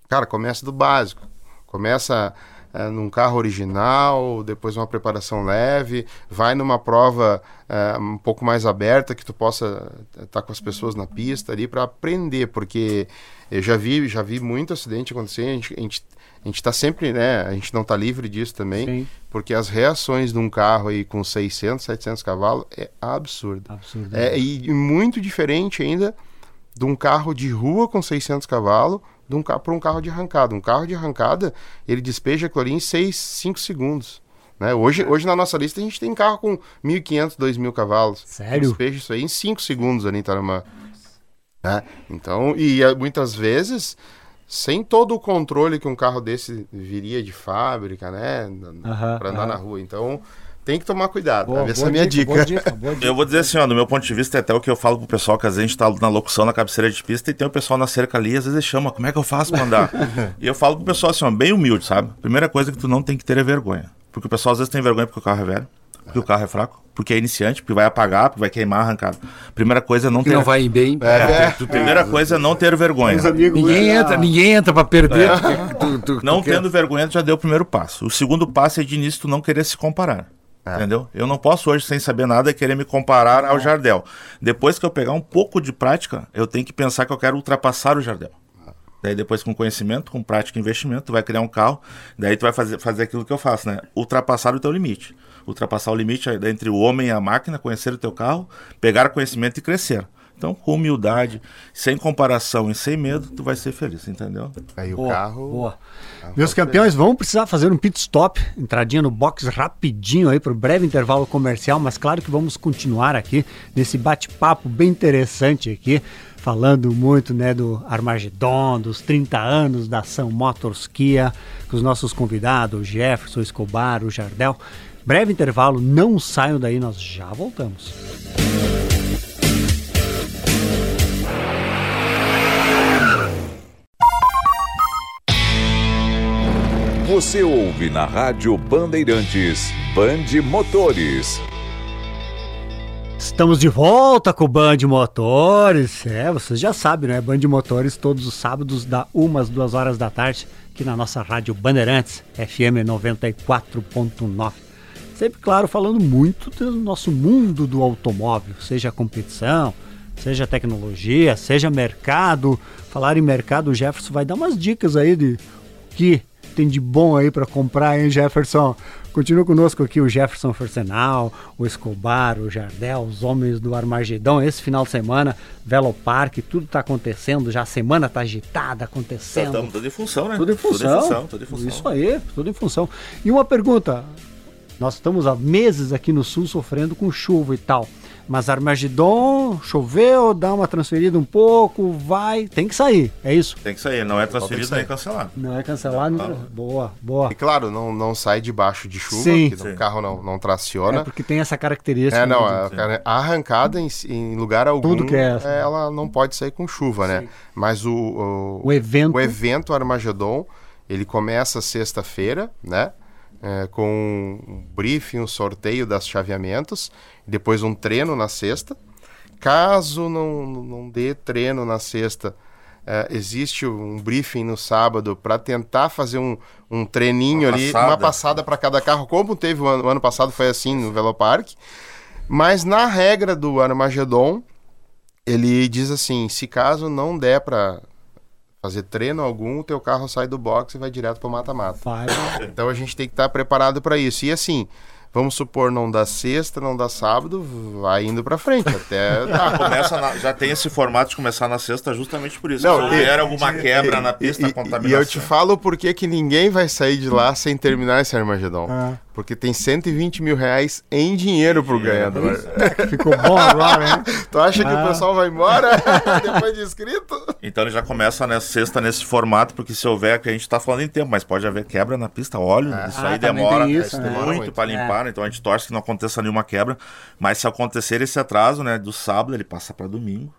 cara, começa do básico. Começa eh, num carro original, depois uma preparação leve, vai numa prova eh, um pouco mais aberta que tu possa estar com as pessoas na pista ali para aprender, porque eu já vi, já vi muito acidente acontecer, a gente, a gente a gente tá sempre, né, a gente não tá livre disso também, Sim. porque as reações de um carro aí com 600, 700 cavalos é absurdo. Absurdo. É, e, e muito diferente ainda de um carro de rua com 600 cavalos de um carro para um carro de arrancada. Um carro de arrancada, ele despeja aquilo ali em 6, 5 segundos. Né? Hoje, hoje na nossa lista a gente tem carro com 1.500, 2.000 cavalos. Sério? Despeja isso aí em 5 segundos ali em Taramã. Né? Então, e eh, muitas vezes, sem todo o controle que um carro desse viria de fábrica, né? Para andar na rua. Então, tem que tomar cuidado. Boa, Essa é a minha dica. Boa dica, boa dica. Eu vou dizer assim, ó, do meu ponto de vista, é até o que eu falo pro pessoal, que às vezes a gente tá na locução, na cabeceira de pista, e tem o pessoal na cerca ali, às vezes chama, como é que eu faço pra andar? e eu falo pro pessoal assim, ó, bem humilde, sabe? Primeira coisa que tu não tem que ter é vergonha. Porque o pessoal às vezes tem vergonha porque o carro é velho, porque o carro é fraco, porque é iniciante, porque vai apagar, porque vai queimar a arrancada. Primeira coisa é não ter... não vai bem. É, Primeira coisa é não ter vergonha. Ninguém entra, ninguém entra pra perder. É. Tu- tu- tu Não tendo vergonha, tu já deu o primeiro passo. O segundo passo é de início tu não querer se comparar. Entendeu? Eu não posso hoje, sem saber nada, querer me comparar ao Jardel. Depois que eu pegar um pouco de prática, eu tenho que pensar que eu quero ultrapassar o Jardel. Daí depois com conhecimento, com prática e investimento, tu vai criar um carro, daí tu vai fazer, fazer aquilo que eu faço, né? Ultrapassar o teu limite. Ultrapassar o limite é entre o homem e a máquina, conhecer o teu carro, pegar conhecimento e crescer. Então, com humildade, sem comparação e sem medo, tu vai ser feliz, entendeu? Aí o Boa, carro. boa. Meus campeões, vamos precisar fazer um pit stop, entradinha no box rapidinho aí para o breve intervalo comercial, mas claro que vamos continuar aqui nesse bate-papo bem interessante aqui, falando muito né, do Armagedon, dos 30 anos da ação Motors Kia, com os nossos convidados, o Jefferson Escobar, o Jardel. Breve intervalo, não saiam daí, nós já voltamos. Você ouve na Rádio Bandeirantes Bande Motores. Estamos de volta com o Band Motores. É, vocês já sabem, né? Band Motores todos os sábados, da umas duas horas da tarde, aqui na nossa rádio Bandeirantes, FM 94.9. Sempre, claro, falando muito do nosso mundo do automóvel, seja competição, seja tecnologia, seja mercado. Falar em mercado, o Jefferson vai dar umas dicas aí de que tem de bom aí para comprar, hein, Jefferson? Continua conosco aqui o Jefferson Fersenal, o Escobar, o Jardel, os homens do Armagedão. Esse final de semana, Velo Parque, tudo está acontecendo, já a semana está agitada, acontecendo. Estamos tudo em função, né? Tudo em função. Tudo em função, tudo em função. Isso aí, tudo em função. E uma pergunta: nós estamos há meses aqui no sul sofrendo com chuva e tal. Mas Armagedon, choveu, dá uma transferida um pouco, vai, tem que sair, é isso? Tem que sair, não é transferido nem cancelado. Não é cancelado, não. boa, boa. E claro, não, não sai debaixo de chuva, Sim. que Sim. o carro não, não traciona. É porque tem essa característica. É, não, né, a, cara, a arrancada em, em lugar algum, Tudo que é essa. ela não pode sair com chuva, né? Mas o, o, O evento. o evento Armagedon, ele começa sexta-feira, né? É, com um briefing, um sorteio das chaveamentos, depois um treino na sexta. Caso não, não dê treino na sexta, é, existe um briefing no sábado para tentar fazer um, um treininho Uma ali, passada. uma passada para cada carro, como teve o ano, o ano passado, foi assim no Velopark. Mas na regra do Armagedon, ele diz assim: se caso não der para fazer treino algum, o teu carro sai do box e vai direto para o mata-mata. Então a gente tem que estar preparado para isso. E assim, vamos supor, não dá sexta, não dá sábado, vai indo para frente até dar. Começa na- já tem esse formato de começar na sexta justamente por isso. Não, Se e- houver alguma quebra na pista, E- contaminação. E eu te falo por que que ninguém vai sair de lá sem terminar esse Armagedon. Ah. Porque tem 120 mil reais em dinheiro pro ganhador. ficou bom agora, né? Tu acha que Ah. o pessoal vai embora depois de inscrito? Então ele já começa na sexta nesse formato, porque se houver, que a gente tá falando em tempo, mas pode haver quebra na pista, óleo, isso Ah, aí também demora, isso, né? muito Muito. para limpar, então a gente torce que não aconteça nenhuma quebra, mas se acontecer esse atraso, né, do sábado, ele passa para domingo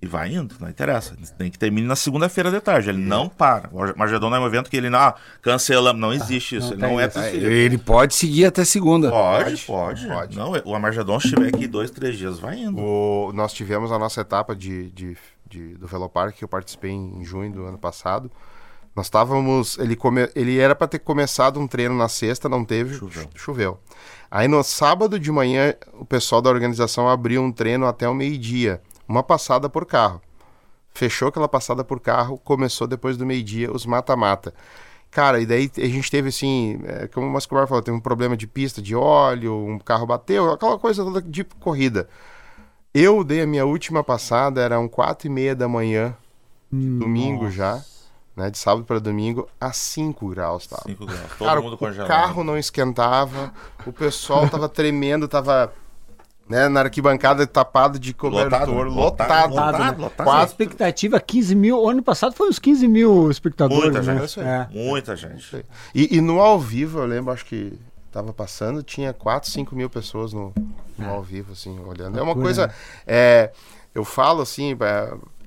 e vai indo, não interessa, tem que terminar na segunda-feira de tarde, ele não para, o Magedon não é um evento que ele, não, ah, cancelamos, não existe isso, não ele não é isso. transferido. Ele pode seguir até segunda. Pode, Pode, pode, pode. Não, o Amargedon, se estiver aqui dois, três dias, vai indo. O- nós tivemos a nossa etapa de, de, de- do Velopark, que eu participei em junho do ano passado. Nós estávamos. Ele, come, ele era para ter começado um treino na sexta, não teve. Choveu. Choveu. Aí no sábado de manhã, o pessoal da organização abriu um treino até o meio-dia. Uma passada por carro. Fechou aquela passada por carro, começou depois do meio-dia os mata-mata. Cara, e daí a gente teve assim, é, como o Mascobar falou, teve um problema de pista, de óleo, um carro bateu, aquela coisa toda de corrida. Eu dei a minha última passada, eram quatro e meia da manhã, de domingo já, né, de sábado para domingo, a 5 graus tava. Cinco graus, todo Cara, mundo o congelado. carro não esquentava, o pessoal tava tremendo, tava né, na arquibancada tapado de cobertor, Lotado, lotado. lotado, né? lotado. A Quatro- expectativa 15 mil. O ano passado foi uns 15 mil espectadores, Muita né? gente. É. Muita gente. E, e no ao vivo, eu lembro, acho que tava passando, tinha 4, 5 mil pessoas no, no ao vivo, assim, olhando. É uma coisa. né? É, eu falo assim,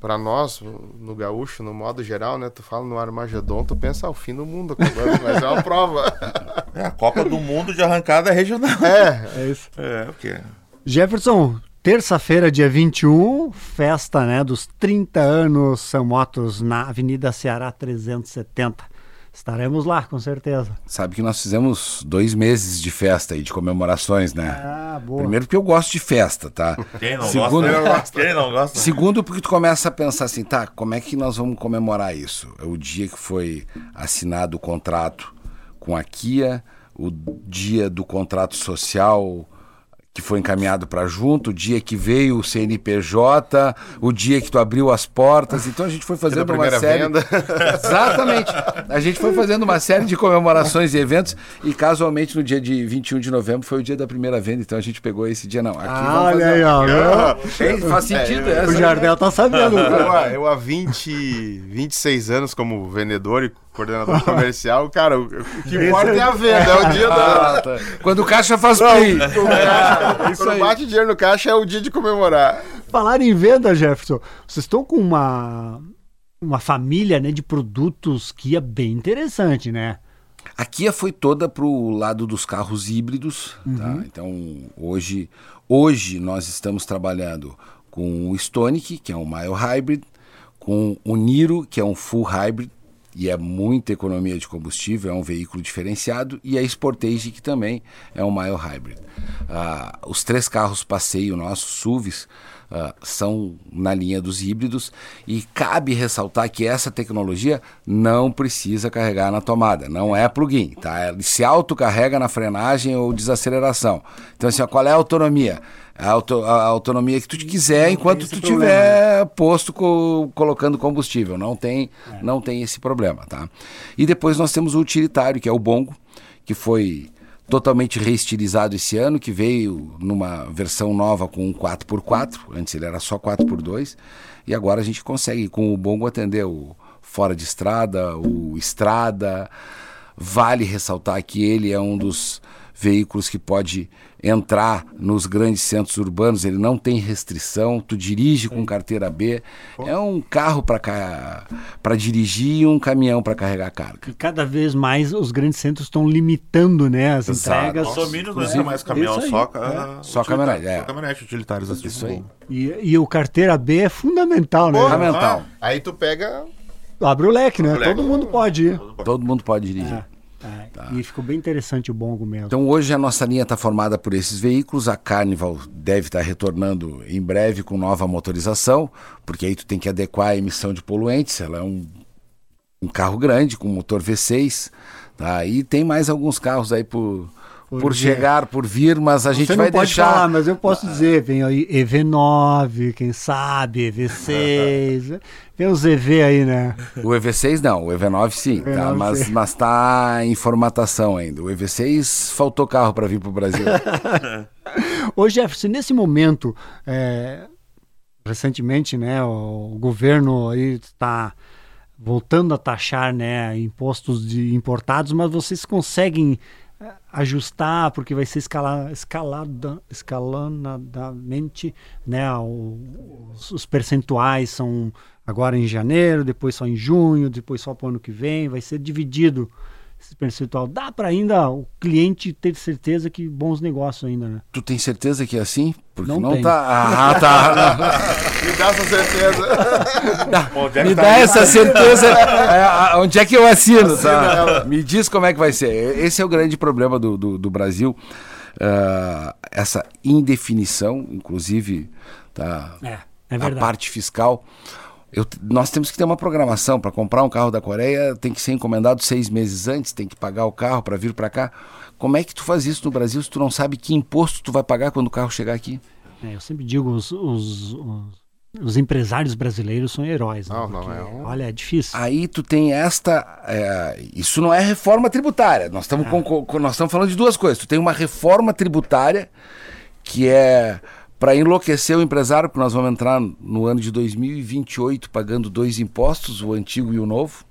para nós, no gaúcho, no modo geral, né? Tu fala no Armagedon, tu pensa, ah, o fim do mundo acabando, mas é uma prova. É a Copa do Mundo de arrancada regional. É, É isso. É, o quê? Jefferson, terça-feira, dia 21, festa né, dos 30 anos São Motos na Avenida Ceará 370. Estaremos lá, com certeza. Sabe que nós fizemos dois meses de festa aí, de comemorações, né? Ah, boa. Primeiro porque eu gosto de festa, tá? Quem não Segundo, gosta? Quem não gosta? Segundo, porque tu começa a pensar assim, tá, como é que nós vamos comemorar isso? É o dia que foi assinado o contrato com a Kia, o dia do contrato social que foi encaminhado para junto, o dia que veio o CNPJ, o dia que tu abriu as portas. Então a gente foi fazendo uma série. venda. Exatamente. A gente foi fazendo uma série de comemorações e eventos e casualmente no dia de 21 de novembro foi o dia da primeira venda, então a gente pegou esse dia não. Aqui Ah, vamos olha fazer aí, ó. Tem- faz sentido. É, essa O Jardel tá sabendo. Eu, há- eu há 20, 26 anos como vendedor e coordenador comercial, cara, o, o que importa é a venda, é o dia da. Ah, tá. Quando o caixa faz PRI. É, isso Quando aí. bate dinheiro no caixa é o dia de comemorar. Falar em venda, Jefferson, vocês estão com uma, uma família né, de produtos que é bem interessante, né? A Kia foi toda pro lado dos carros híbridos, tá? Então, hoje hoje nós estamos trabalhando com o Stonic, que é um mild hybrid, com o Niro, que é um full hybrid, e é muita economia de combustível, é um veículo diferenciado, e a Sportage, que também é um mild hybrid. Ah, os três carros passeio nossos, SUVs, ah, são na linha dos híbridos, e cabe ressaltar que essa tecnologia não precisa carregar na tomada, não é plug-in, tá? Ele se autocarrega na frenagem ou desaceleração. Então, assim, ó, qual é a autonomia? A, auto, a autonomia que tu quiser Não enquanto tu problema, tiver posto co- colocando combustível. Não tem, não tem esse problema, tá? E depois nós temos o utilitário, que é o Bongo, que foi totalmente reestilizado esse ano, que veio numa versão nova com um 4x4, antes ele era só 4x2, e agora a gente consegue com o Bongo atender o fora de estrada, o estrada. Vale ressaltar que ele é um dos veículos que pode entrar nos grandes centros urbanos, ele não tem restrição, tu dirige com carteira B, é um carro para dirigir e um caminhão para carregar carga. E cada vez mais os grandes centros estão limitando né, as Exato. entregas. Condomínio não é mais caminhão, aí, só, é. Só caminhonete, é. Só caminhonete utilitários assim. Isso aí. E, e o carteira B é fundamental, né? Fundamental. ah, Aí tu pega. Abre o leque, né? O leque. Todo mundo pode ir. Todo mundo pode dirigir. É, é. E ficou bem interessante o bongo mesmo. Então hoje a nossa linha está formada por esses veículos. A Carnival deve estar retornando em breve com nova motorização, porque aí tu tem que adequar a emissão de poluentes. Ela é um, um carro grande com motor V6. Tá? E tem mais alguns carros aí por, por, vir. chegar, por vir, mas a gente Você vai não pode deixar. falar, mas eu posso dizer, vem aí EV9, quem sabe, EV6, vem os EV aí, né? O EV6 não, o EV9 sim, tá? EV9 mas sim. mas tá em formatação ainda. O EV6 faltou carro para vir para o Brasil. Ô Jefferson, nesse momento, é, recentemente, né, o governo aí está voltando a taxar, né, impostos de importados, mas vocês conseguem ajustar porque vai ser escala, escalada, escalonadamente, né, os, os percentuais são agora em janeiro, depois só em junho, depois só para o ano que vem, vai ser dividido esse percentual. Dá para ainda o cliente ter certeza que bons negócios ainda, né? tu tem certeza que é assim? Porque Não não, tenho. tá. Ah, tá. Me dá essa certeza. Onde é que Me tá dá aí? essa certeza. é, onde é que eu assino? Tá? Me diz como é que vai ser. Esse é o grande problema do, do, do Brasil. ah, essa indefinição, inclusive, tá, É, é a parte fiscal. Eu nós temos que ter uma programação para comprar um carro da Coreia, tem que ser encomendado seis meses antes, tem que pagar o carro para vir para cá. Como é que tu faz isso no Brasil se tu não sabe que imposto tu vai pagar quando o carro chegar aqui? É, eu sempre digo, os, os, os, os empresários brasileiros são heróis. né? Não, não, Porque, é um- Olha, é difícil. Aí tu tem esta. é, isso não é reforma tributária. Nós estamos com- com- nós estamos falando de duas coisas. Tu tem uma reforma tributária que é para enlouquecer o empresário, porque nós vamos entrar no ano de 2028 pagando dois impostos, o antigo e o novo.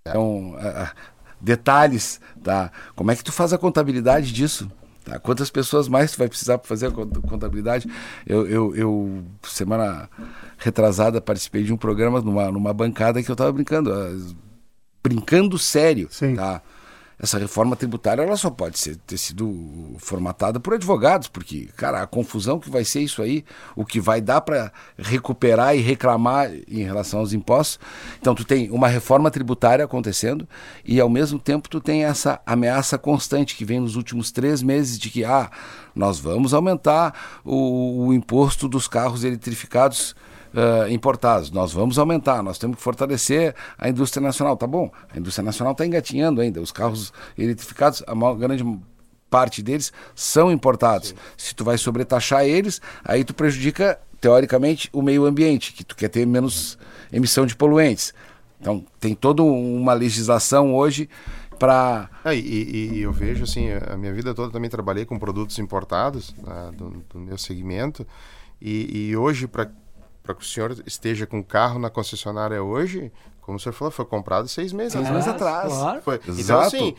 Então, ah, ah, detalhes, tá? Como é que tu faz a contabilidade disso? Tá? Quantas pessoas mais tu vai precisar para fazer a cont- contabilidade? Eu, eu, eu, semana retrasada, participei de um programa numa, numa bancada que eu estava brincando, ah, brincando sério, Sim. tá? Essa reforma tributária ela só pode ser, ter sido formatada por advogados, porque, cara, a confusão que vai ser isso aí, o que vai dar para recuperar e reclamar em relação aos impostos. Então, tu tem uma reforma tributária acontecendo e, ao mesmo tempo, tu tem essa ameaça constante que vem nos últimos três meses de que, ah, nós vamos aumentar o, o imposto dos carros eletrificados ah, importados. Nós vamos aumentar, nós temos que fortalecer a indústria nacional. Tá bom, a indústria nacional está engatinhando ainda. Os carros eletrificados, a maior, grande parte deles são importados. Se tu vai sobretaxar eles, aí tu prejudica, teoricamente, o meio ambiente, que tu quer ter menos emissão de poluentes. Então, tem toda uma legislação hoje para. Ah, e, e- e eu vejo assim, a minha vida toda também trabalhei com produtos importados né, do, do meu segmento e, e hoje para para que o senhor esteja com o carro na concessionária hoje, como o senhor falou, foi comprado seis meses Seis atrás. meses atrás. Claro. Foi. Então, assim,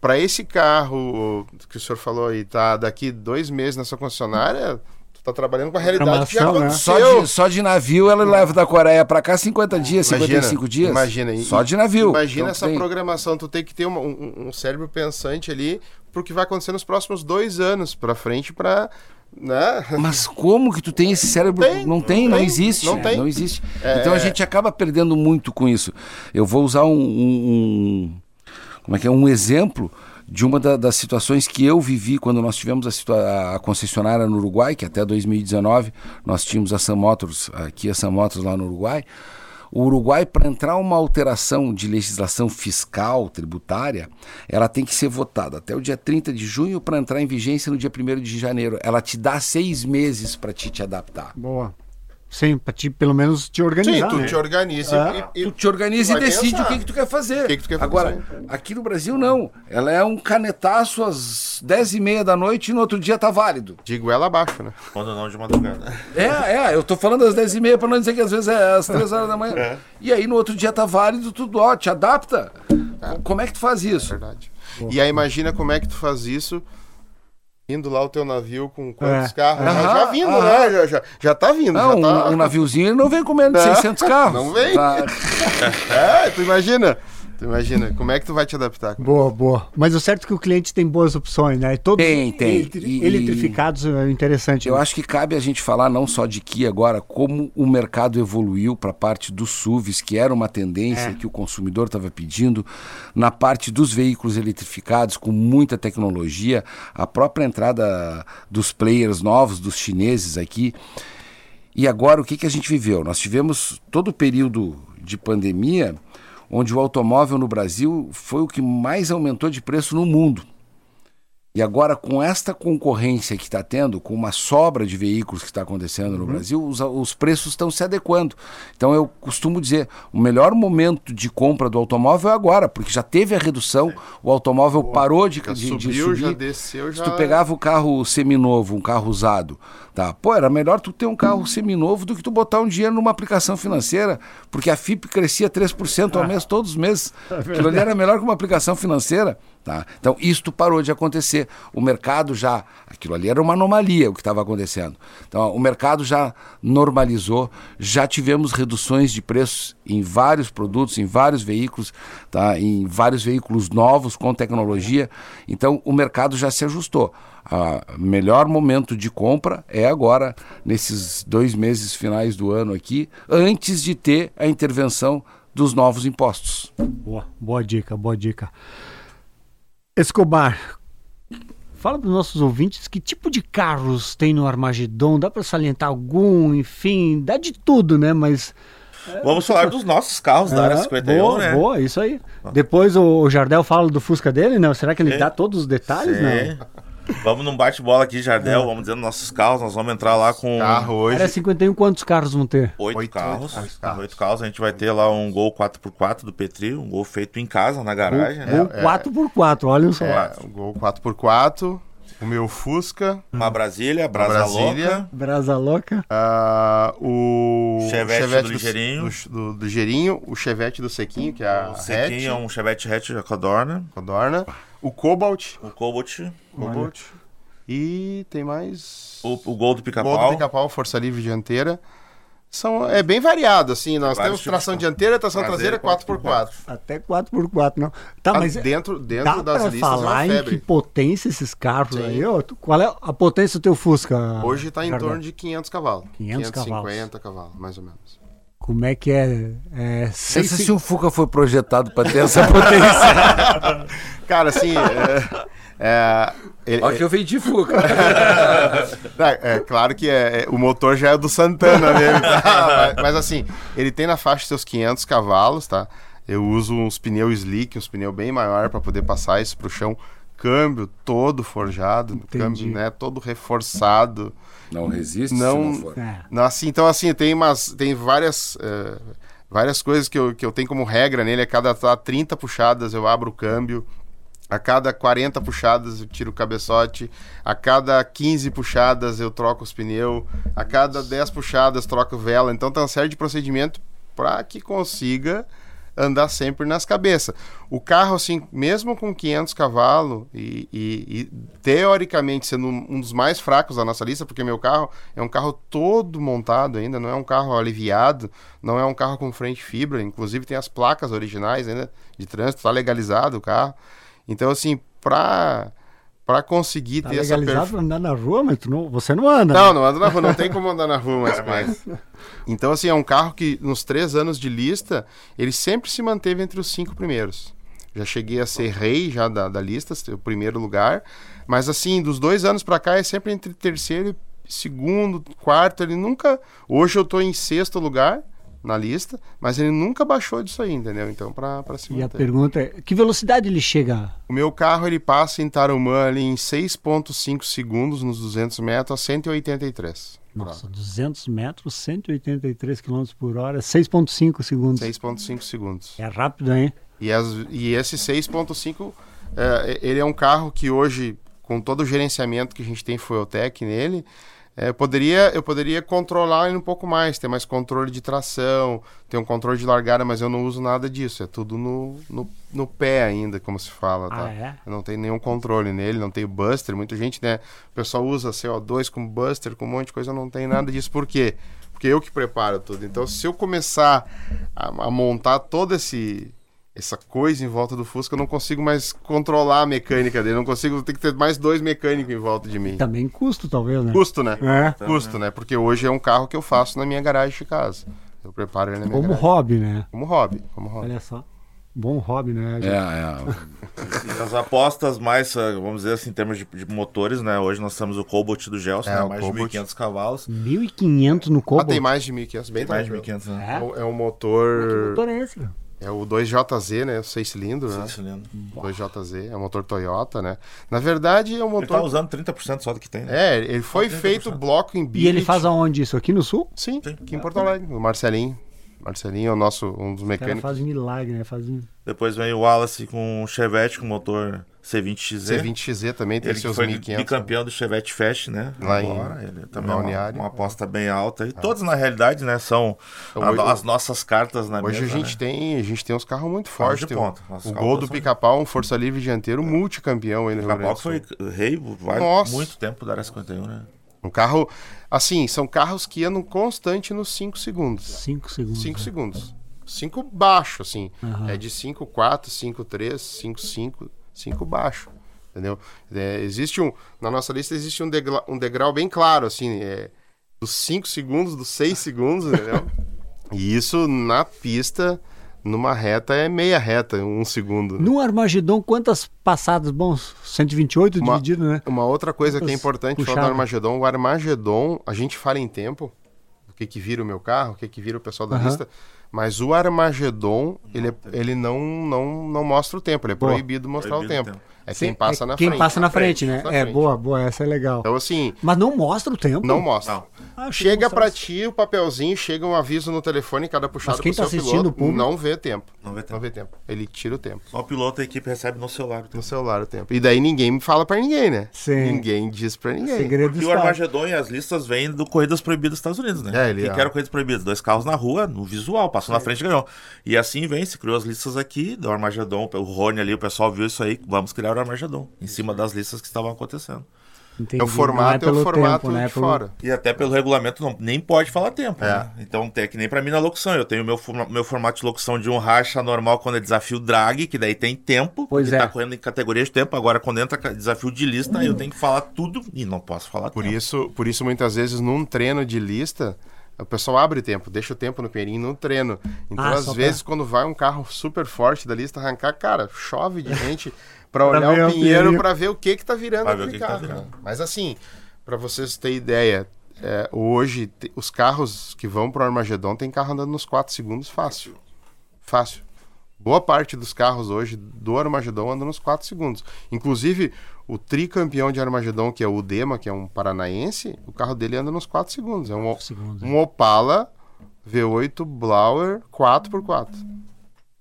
para esse carro que o senhor falou aí, tá daqui dois meses na sua concessionária, tu tá trabalhando com a realidade que já Programação, né? Só aconteceu. de, só de navio ela leva da Coreia para cá 50 dias, 55 dias. Imagina, e- Só de navio. Imagina Então, essa tem- programação, tu tem que ter uma- um, um cérebro pensante ali pro que vai acontecer nos próximos dois anos para frente para Né? Mas como que tu tem esse cérebro? Tem, não tem, não não, tem, existe. não tem. existe. É, então a é. gente acaba perdendo muito com isso. Eu vou usar um, um- como é que é um exemplo de uma da- das situações que eu vivi quando nós tivemos a, a concessionária no Uruguai, que até 2019 nós tínhamos a Sam Motors, aqui a Sam Motors lá no Uruguai. O Uruguai, para entrar uma alteração de legislação fiscal, tributária, ela tem que ser votada até o dia 30 de junho para entrar em vigência no dia 1 de janeiro. Ela te dá seis meses para te, te adaptar. Boa. Sim, pra te, pelo menos te Sim, organizar. tu né? te organiza É. e, e- Tu te organiza e vai decide pensar. o que, que tu quer fazer. O que que tu quer fazer. Agora, aqui no Brasil não. Ela é um canetaço às 10 e meia da noite e no outro dia tá válido. Digo ela abaixo, né? Quando não de madrugada. É, é, eu tô falando às 10 e meia para não dizer que às vezes é às 3 horas da manhã. E aí no outro dia tá válido, tudo, ó, te adapta. Como é que tu faz isso? Verdade. E aí imagina como é que tu faz isso indo lá o teu navio com quantos É. carros? Já- Aham, já vindo, aham. né? Já, já, já tá vindo. Não, já tá... um, um naviozinho ele não vem com menos de É, 600 carros. não vem. Tá. É, tu imagina. Tu imagina. Como é que tu vai te adaptar? Boa, boa. Mas o certo é que o cliente tem boas opções, né? Todos Tem, tem. eletri- E- eletrificados é interessante. Eu né? acho que cabe a gente falar não só de Kia agora, como o mercado evoluiu para a parte dos SUVs, que era uma tendência que o consumidor estava pedindo, na parte dos veículos eletrificados, com muita tecnologia, a própria entrada dos players novos, dos chineses aqui. E agora o que, que a gente viveu? Nós tivemos todo o período de pandemia, onde o automóvel no Brasil foi o que mais aumentou de preço no mundo. E agora, com esta concorrência que está tendo, com uma sobra de veículos que está acontecendo no Brasil, os, os preços estão se adequando. Então, eu costumo dizer: o melhor momento de compra do automóvel é agora, porque já teve a redução, o automóvel parou de, Já de, de subiu, subir. já desceu, Se já. tu pegava o carro seminovo, um carro usado, tá? Pô, era melhor tu ter um carro seminovo do que tu botar um dinheiro numa aplicação financeira, porque a FIP crescia 3% ao mês todos os meses. Aquilo ali era melhor que uma aplicação financeira, tá? Então, isto parou de acontecer. O mercado já, aquilo ali era uma anomalia o que estava acontecendo. Então, o mercado já normalizou, já tivemos reduções de preços em vários produtos, em vários veículos, tá? Em vários veículos novos com tecnologia. Então, o mercado já se ajustou. O melhor momento de compra é agora, nesses dois meses finais do ano aqui, antes de ter a intervenção dos novos impostos. Boa, boa dica, boa dica. Escobar, fala para os nossos ouvintes que tipo de carros tem no Armagedon. Dá para salientar algum, enfim, dá de tudo, né? Mas. Vamos falar dos nossos carros da área Ah, 51, boa, né? boa, isso aí. Depois o Jardel fala do Fusca dele, não? Será que ele É. dá todos os detalhes? Sim. Não. Vamos num bate-bola aqui, Jardel. Vamos dizendo nossos carros. Nós vamos entrar lá com Carro hoje. Área 51, quantos carros vão ter? oito, Oito, carros. oito carros. Oito carros. A gente vai ter lá um Gol 4x4 do Petri, um Gol feito em casa, na garagem. né? Ou 4x4, olha só. É, o Gol 4x4, o meu Fusca, Uma Brasília, Brasa Brasília. Louca. Brasa louca. ah, o Chevette do Ligeirinho. do, do, do Ligeirinho, o Chevette do Sequinho, que é a O Sequinho é hatch, um Chevette hatch da Codorna. Codorna, o Cobalt, O Cobalt. Cobalt, e tem mais... O, o Gol do Gol Pica-Pau. do Pica-Pau, Força Livre Dianteira. São, é bem variado, assim, nós Vários temos tração tipos de- dianteira, tração Traseira, traseira 4x4. Até 4x4, não. Tá, Ah, mas dentro dentro dá das pra listas falar é uma em que potência esses carros Sim. aí? ó? Qual é a potência do teu Fusca? Hoje está em torno de 500 cavalos. 500 550 cavalos, mais ou menos. Como é que é? é Pensa seis- se o Fuca foi projetado para ter essa potência. Cara, assim, é, é, ele- Olha que eu vendi Fuca. é, é claro que é, é- o motor já é do Santana mesmo, tá? mas, mas, assim, ele tem na faixa seus 500 cavalos, tá? Eu uso uns pneus slick, uns pneus bem maior para poder passar isso pro chão. Câmbio todo forjado, Entendi. câmbio né, todo reforçado. Não resiste Não- se não for. É. Não, assim, então, assim, tem, umas, tem várias, eh, várias coisas que eu, que eu tenho como regra nele. A cada tá, 30 puxadas eu abro o câmbio. A cada 40 puxadas eu tiro o cabeçote. A cada 15 puxadas eu troco os pneus. A cada 10 puxadas troco vela. Então tem uma série de procedimento para que consiga andar sempre nas cabeças. O carro, assim, mesmo com 500 cavalos e, e- e teoricamente sendo um dos mais fracos da nossa lista, porque meu carro é um carro todo montado ainda, não é um carro aliviado, não é um carro com frente fibra, inclusive tem as placas originais ainda de trânsito, está legalizado o carro. Então, assim, para para conseguir Tá ter essa legalizado performance. pra andar na rua, mas tu não, você não anda. Não, né? não anda na rua, não tem como andar na rua mais. mais. Então, assim, é um carro que nos três anos de lista, ele sempre se manteve entre os cinco primeiros. Já cheguei a ser rei já da, da lista, o primeiro lugar. Mas, assim, dos dois anos para cá, é sempre entre terceiro e segundo, quarto. Ele nunca. Hoje eu tô em sexto lugar na lista, mas ele nunca baixou disso aí, entendeu? Então, para se E a manter. pergunta é, que velocidade ele chega? O meu carro ele passa em Tarumã ali em 6,5 segundos nos 200 metros a 183. Nossa, 200 metros, 183 km por hora, 6.5 segundos. 6,5 segundos. É rápido, hein? E, as, e esse 6.5, é, ele é um carro que hoje, com todo o gerenciamento que a gente tem Fueltec nele, eu poderia, eu poderia controlar ele um pouco mais, ter mais controle de tração, ter um controle de largada, mas eu não uso nada disso. É tudo no, no, no pé ainda, como se fala, tá? Ah, é? Eu não tenho nenhum controle nele, não tenho buster. Muita gente, né? O pessoal usa CO2 como buster, com um monte de coisa, eu não tenho nada disso. Por quê? Porque eu que preparo tudo. Então, se eu começar a, a montar todo esse essa coisa em volta do Fusca, eu não consigo mais controlar a mecânica dele. Não consigo, tem que ter mais dois mecânicos em volta de mim. Também custo, talvez, né? Custo, né? É. Custo, né? Porque hoje é um carro que eu faço na minha garagem de casa. Eu preparo ele na minha Como garagem. hobby, né? Como hobby. Como hobby. Olha só. Bom hobby, né? É, é. E as apostas mais, eh, vamos dizer assim, em termos de, de motores, né? Hoje nós temos o Cobalt do Gelson, É, né? mais Cobalt. de 1.500 cavalos. 1.500 no Ah, Cobalt. tem mais de 1.500, bem Mais de tranquilo. 1.500, né? É? É um- É um Que motor. motor é esse? cara? É o 2JZ, né? 6 cilindros, né? Seis cilindros. 2JZ. É um motor Toyota, né? Na verdade, é um Ele tá motor. usando 30% só do que tem, né? É, ele foi 30%. feito bloco em E billet. ele faz aonde isso? Aqui no Sul? Sim, Sim. aqui em Porto Alegre. O Marcelinho. Marcelinho é o nosso, um dos O cara mecânicos. faz milagre, né? Faz... Depois vem o Wallace com um Chevette com motor C20XZ. C20XZ também tem Ele seus foi 1.500. bicampeão do Chevette Fest, né? Lá em Agora, ele também é uma, Balneário. uma aposta bem alta. E todas, na realidade, né, são Então, a- hoje- as nossas cartas na Hoje mesa. a gente né? tem, a gente tem uns carros muito fortes. de Tem o- ponta. As o gol do são- Pica-Pau, um Força Livre dianteiro, multicampeão ele no Rio Capau Grande que do foi rei vai Nossa. muito tempo da Área 51, né? Um carro, assim, são carros que andam constante nos 5 segundos. 5 segundos. 5 né? segundos. 5 baixo, assim. Aham. É de 5, 4, 5, 3, 5, 5, 5 baixo. Entendeu? É, existe um. Na nossa lista existe um degrau, um degrau bem claro, assim, é, dos 5 segundos, dos 6 segundos, entendeu? E isso na pista, numa reta, é meia reta, um segundo. No Armagedon, quantas passadas? Bom, 128 Uma- dividido, né? Uma outra coisa que é Quantas importante falar do puxadas? Armagedon, o Armagedon, a gente fala em tempo, o que que vira o meu carro, o que que vira o pessoal da Aham. lista, mas o Armagedon, ele, é- ele não, não, não mostra o tempo, ele é Boa. proibido mostrar Proibido o o tempo. tempo. É quem passa É na quem frente. passa na frente, né? na É, frente. boa, boa, essa é legal. Então, assim, Mas não mostra o tempo? não mostra. Não. Ah, Chega pra mostrasse. ti o papelzinho, chega um aviso no telefone, cada puxada Mas quem pro tá seu assistindo, o piloto, público? não vê tempo. Não vê tempo. Não vê tempo. Ele tira o tempo. Só o piloto e a equipe recebe no celular. No celular o tempo. E daí ninguém me fala pra ninguém, né? Sim. Ninguém diz pra ninguém. Segredo E o. Armagedon e as listas vêm do Corridas Proibidas dos Estados Unidos, né? É, ele Quem é. que era o Corridas Proibidas? Dois carros na rua, no visual, passou na frente e ganhou. E assim vem, se criou as listas aqui do Armagedon, o Rony ali, o pessoal viu isso aí, vamos criar o Armagedon, em cima das listas que estavam acontecendo. Entendi. É o formato, é, Não o formato tempo, né? de Pelo- fora. E até pelo regulamento não, nem pode falar tempo, É. né? Então é que nem pra mim na locução. Eu tenho meu, meu formato de locução de um racha normal quando é desafio drag, que daí tem tempo, Pois porque é. tá correndo em categoria de tempo. Agora, quando entra desafio de lista, aí eu tenho que falar tudo e não posso falar Por tempo. isso, por isso, muitas vezes, num treino de lista, o pessoal abre tempo, deixa o tempo no pinheirinho no treino. Então, Ah, às só pra- vezes, quando vai um carro super forte da lista arrancar, cara, chove de gente pra Pra olhar o o pinheiro pra ver o que que tá virando Pra o aquele que que tá carro. virando. cara. Mas assim, pra vocês terem ideia, é, hoje te- os carros que vão pro Armagedon tem carro andando nos 4 segundos fácil. Fácil. Boa parte dos carros hoje do Armagedon anda nos 4 segundos. Inclusive, o tricampeão de Armagedon, que é o Dema, que é um paranaense, o carro dele anda nos 4 segundos. É um, segundos, um Opala V8 Blauer 4x4.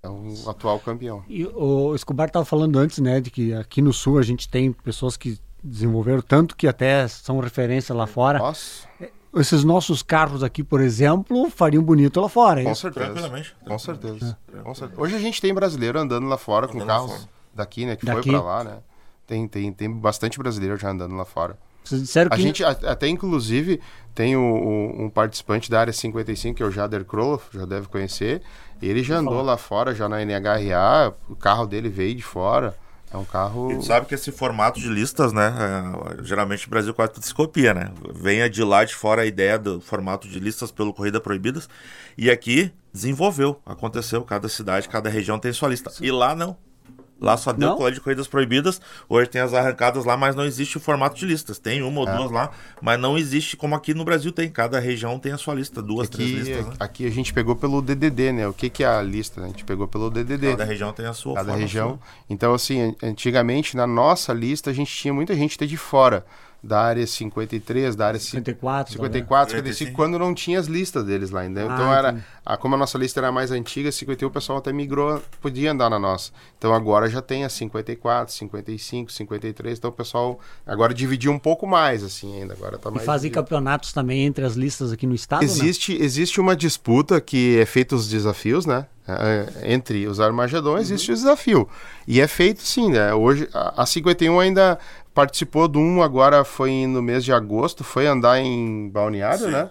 É o atual campeão. E o Escobar estava falando antes, né, de que aqui no Sul a gente tem pessoas que desenvolveram tanto que até são referência lá fora. Nossa, Esses nossos carros aqui, por exemplo, fariam bonito lá fora. é com isso? certeza. Tranquilamente. Com certeza. Com certeza. Hoje a gente tem brasileiro andando lá fora com Andando lá carros fora. daqui, né? Que Daqui. foi pra lá, né? Tem, tem, tem bastante brasileiro já andando lá fora. Vocês disseram A que gente a- até inclusive tem o- o- um participante da área 55, que é o Jader Kroloff, já deve conhecer. Ele já andou lá fora, já na NHRA, o carro dele veio de fora. É um carro. E sabe que esse formato de listas, né? é, geralmente o Brasil quase tudo se copia, né? Venha de lá de fora a ideia do formato de listas pelo Corrida Proibidas. E aqui desenvolveu, aconteceu. Cada cidade, cada região tem sua lista. E lá não. Lá só deu colégio de corridas proibidas. Hoje tem as arrancadas lá, mas não existe o formato de listas. Tem uma ou É. duas lá, mas não existe como aqui no Brasil tem. Cada região tem a sua lista, duas, três Aqui, listas. Né? aqui a gente pegou pelo DDD, né? O que, que é a lista? A gente pegou pelo DDD. Cada região tem a sua cada forma região. sua. Então, assim, an- antigamente na nossa lista a gente tinha muita gente de fora, da área 53, da área 54, 54, 55, 55. quando não tinha as listas deles lá ainda. Ah, Então era, a, como a nossa lista era mais antiga, 51 o pessoal até migrou, podia andar na nossa. Então agora já tem a 54, 55, 53, então o pessoal agora dividiu um pouco mais assim ainda, agora tá E mais fazem dividido. campeonatos também entre as listas aqui no estado, né? Existe, existe uma disputa que é feita os desafios, né? É, Entre os Armagedões existe o desafio. E é feito sim, né? Hoje a, a 51 ainda participou de um, agora foi no mês de agosto, foi andar em Balneário, Sim. né?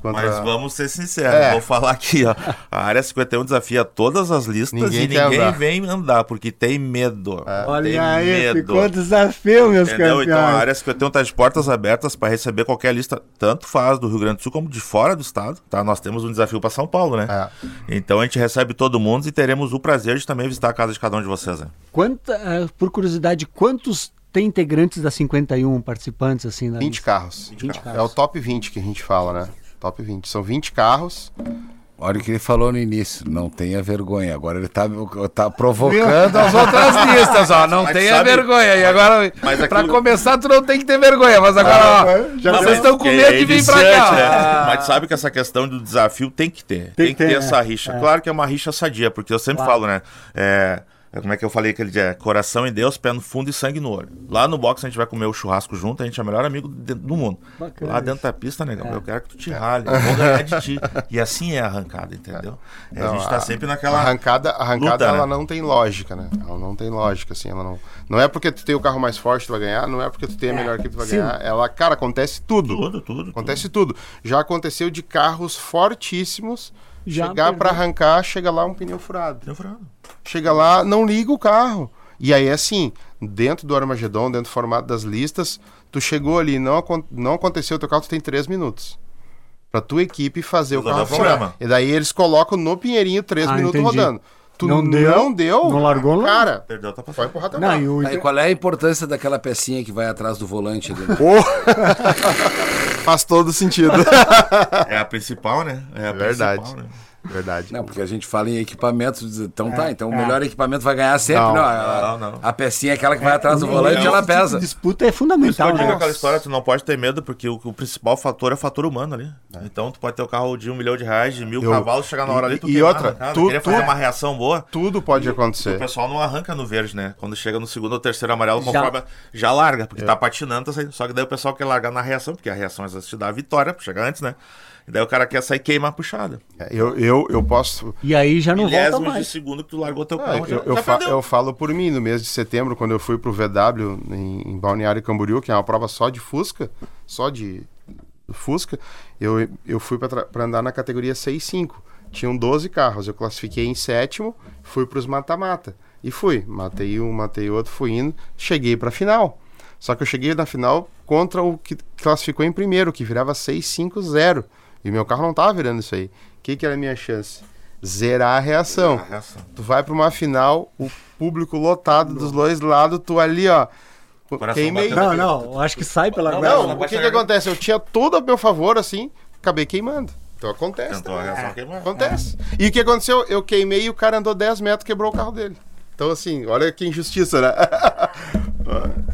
Contra- Mas vamos ser sinceros, É. vou falar aqui, ó. A área 51 desafia todas as listas Ninguém e ninguém andar. vem andar, porque tem medo. tem Olha aí, medo. ficou desafio, meus Entendeu? campeões. Então a área 51 está de portas abertas para receber qualquer lista, tanto faz do Rio Grande do Sul como de fora do estado. Tá? Nós temos um desafio para São Paulo, né? É. Então a gente recebe todo mundo e teremos o prazer de também visitar a casa de cada um de vocês. Né? Quanta, eh, por curiosidade, quantos tem integrantes da 51 participantes assim na 20 lista? carros. 20 É o carros. top 20 que a gente fala, né? Top 20. São 20 carros. Olha o que ele falou no início, não tenha vergonha. Agora ele tá, tá provocando as outras listas, ó. Não Mas tenha sabe- vergonha. E agora, Mas pra aquilo- começar, tu não tem que ter vergonha. Mas agora, ó, já vocês estão com é medo de vir pra cá. né? Ah. Mas sabe que essa questão do desafio tem que ter. Tem, que que ter, ter, essa né? rixa. É. Claro que é uma rixa sadia, porque eu sempre Claro. falo, né? É, é como é que eu falei aquele dia? Coração em Deus, pé no fundo e sangue no olho. Lá no box a gente vai comer o churrasco junto, a gente é o melhor amigo do mundo. Bacana Lá isso. dentro da pista, negão, eu quero que tu te rale, eu vou ganhar de ti. E assim é a arrancada, entendeu? É, a Não, gente tá sempre naquela. A arrancada, a arrancada luta, ela né? não tem lógica, né? Ela não tem lógica, assim. Ela não, não é porque tu tem o carro mais forte que tu vai ganhar, não é porque tu tem a melhor que tu vai sim. ganhar. Ela, cara, acontece tudo. Tudo, tudo. Acontece tudo. Já aconteceu de carros fortíssimos Já chegar pra arrancar, chega lá um pneu furado. tudo. Furado. Chega lá, não liga o carro. E aí, assim, dentro do Armagedon, dentro do formato das listas, tu chegou ali, não, não aconteceu o teu carro, tu tem três minutos. Pra tua equipe fazer o Resolver carro o problema. funcionar. E daí eles colocam no Pinheirinho três Ah, minutos entendi. rodando. Tu Não não deu, deu, não largou, não. Cara, Perdeu, tá vai empurrar teu Não, carro. e o Aí, qual é a importância daquela pecinha que vai atrás do volante ali? Faz todo sentido. É a principal, né? É a Verdade. principal, né? Verdade. Não, porque a gente fala em equipamentos, então tá, então o melhor equipamento vai ganhar sempre. Não, Não, a, não, não. a pecinha é aquela que vai atrás do volante, não. ela pesa. Disputa é fundamental, eu digo né? aquela história, tu não pode ter medo, porque o, o principal fator é o fator humano ali. Então tu pode ter o carro de um milhão de reais, de mil Eu- cavalos, chegar na hora ali, tu e outra, a arrancada, tu- querer tu- fazer uma reação boa. Tudo pode O acontecer. pessoal não arranca no verde, né? Quando chega no segundo ou terceiro amarelo, Já. conforme já larga, porque tá patinando, tá saindo. Só que daí o pessoal quer largar na reação, porque a reação às vezes te dá a vitória, chega antes, né? E daí o cara quer sair queimar a puxada. Eu, eu, eu posso. E aí já não volta Milésimos de mais. segundo que tu largou teu Ah, carro, já, eu, eu já fa- eu falo por mim, no mês de setembro, quando eu fui pro VW em, em Balneário Camboriú, que é uma prova só de Fusca, só de Fusca, eu, eu fui para andar na categoria 6.5. Tinham 12 carros, eu classifiquei em sétimo, fui pros mata-mata. E fui, matei um, matei outro, fui indo, cheguei pra final. Só que eu cheguei na final contra o que classificou em primeiro, que virava 6-5-0. E meu carro não tava virando isso aí. O que, que era a minha chance? Zerar a reação. A reação. Tu vai pra uma final, o público lotado dos dois lados, tu ali, ó. Coração Queimei. Não, não, acho que sai pela Não. Não, não o que, que acontece? Eu tinha tudo a meu favor, assim, acabei queimando. Então acontece. Tentou a reação queimar. Acontece. E o que aconteceu? Eu queimei e o cara andou 10 metros quebrou o carro dele. Então, assim, olha que injustiça, né?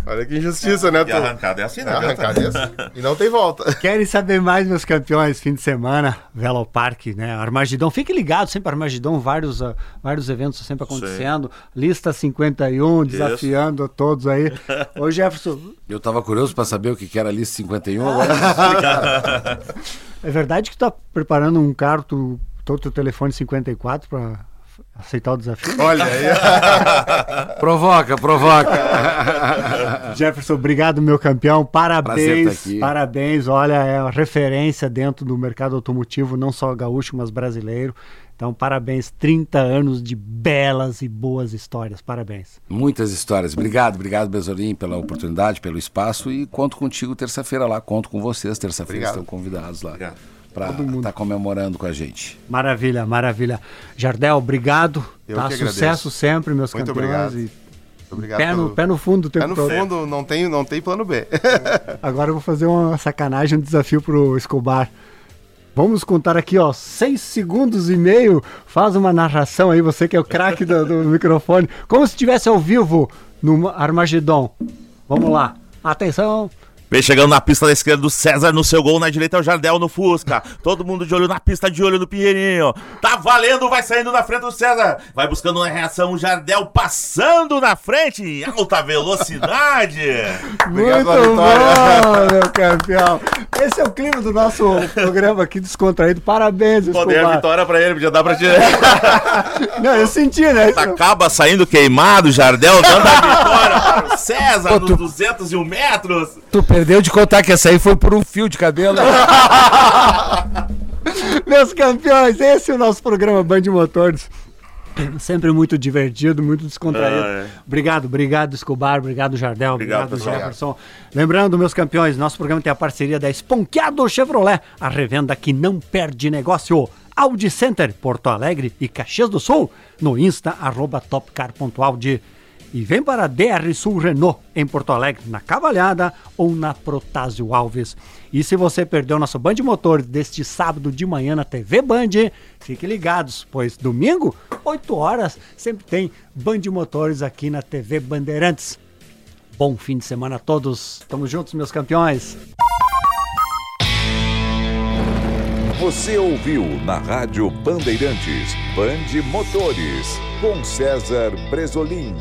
olha que injustiça, né? E tu? a arrancada é assim, né? A arrancada é assim. E não tem volta. Querem saber mais, meus campeões, fim de semana, Velo Parque, né? Armagedon. Fique ligado, sempre Armagedon, vários, ah, vários eventos sempre acontecendo. Lista 51, desafiando a todos aí. Ô, Jefferson, Eu tava curioso pra saber o que que era a lista 51, agora é verdade que tu tá preparando um carro, tu, todo teu telefone 54 pra aceitar o desafio? Olha aí. Provoca, provoca. Jefferson, obrigado, meu campeão. Parabéns. tá aqui. Parabéns. Olha, é uma referência dentro do mercado automotivo, não só gaúcho, mas brasileiro. Então, parabéns. 30 anos de belas e boas histórias. Parabéns. Muitas histórias. Obrigado, obrigado, Besolim, pela oportunidade, pelo espaço e conto contigo terça-feira lá. Conto com vocês terça-feira, estão convidados lá. Obrigado. Pra estar comemorando com a gente. Maravilha, maravilha. Jardel, obrigado. Eu tá? que agradeço. Sucesso sempre, meus Muito campeões. obrigado. E Obrigado. pé, no, pelo- pé no fundo o tempo Pé no todo. fundo, não tem, não tem plano B. Agora eu vou fazer uma sacanagem, um desafio pro Escobar. Vamos contar aqui, ó, seis segundos e meio. Faz uma narração aí, você que é o craque do, do microfone, como se estivesse ao vivo no Armagedon. Vamos lá. Atenção. Vem chegando na pista da esquerda do César no seu gol, na direita é o Jardel no Fusca. Todo mundo de olho na pista, de olho no Pinheirinho. Tá valendo, vai saindo na frente do César. Vai buscando uma reação, o Jardel passando na frente em alta velocidade. Obrigado Muito bom, meu campeão. Esse é o clima do nosso programa aqui descontraído. Parabéns, Poder a Escobar. vitória pra ele, podia dar pra ti. Não, eu senti, né? Isso- Acaba saindo queimado, Jardel dando a vitória para o César Pô, nos tu- 201 metros. Tu perdeu de contar que essa aí foi por um fio de cabelo. Meus campeões, esse é o nosso programa Band Motores. Sempre muito divertido, muito descontraído. Ah, é. Obrigado, obrigado, Escobar, obrigado, Jardel, Obrigado, obrigado, pessoal. Jefferson. Lembrando, meus campeões, nosso programa tem a parceria da Esponqueado Chevrolet, a revenda que não perde negócio. Audi Center, Porto Alegre e Caxias do Sul, no Insta, arroba topcar.audi. E vem para a DR Sul Renault, em Porto Alegre, na Cavalhada ou na Protásio Alves. E se você perdeu nosso Band Motores deste sábado de manhã na TV Band, fique ligados, pois domingo, 8 horas, sempre tem Band Motores aqui na TV Bandeirantes. Bom fim de semana a todos. Tamo juntos, meus campeões. Você ouviu na Rádio Bandeirantes Bande Motores com César Bresolim.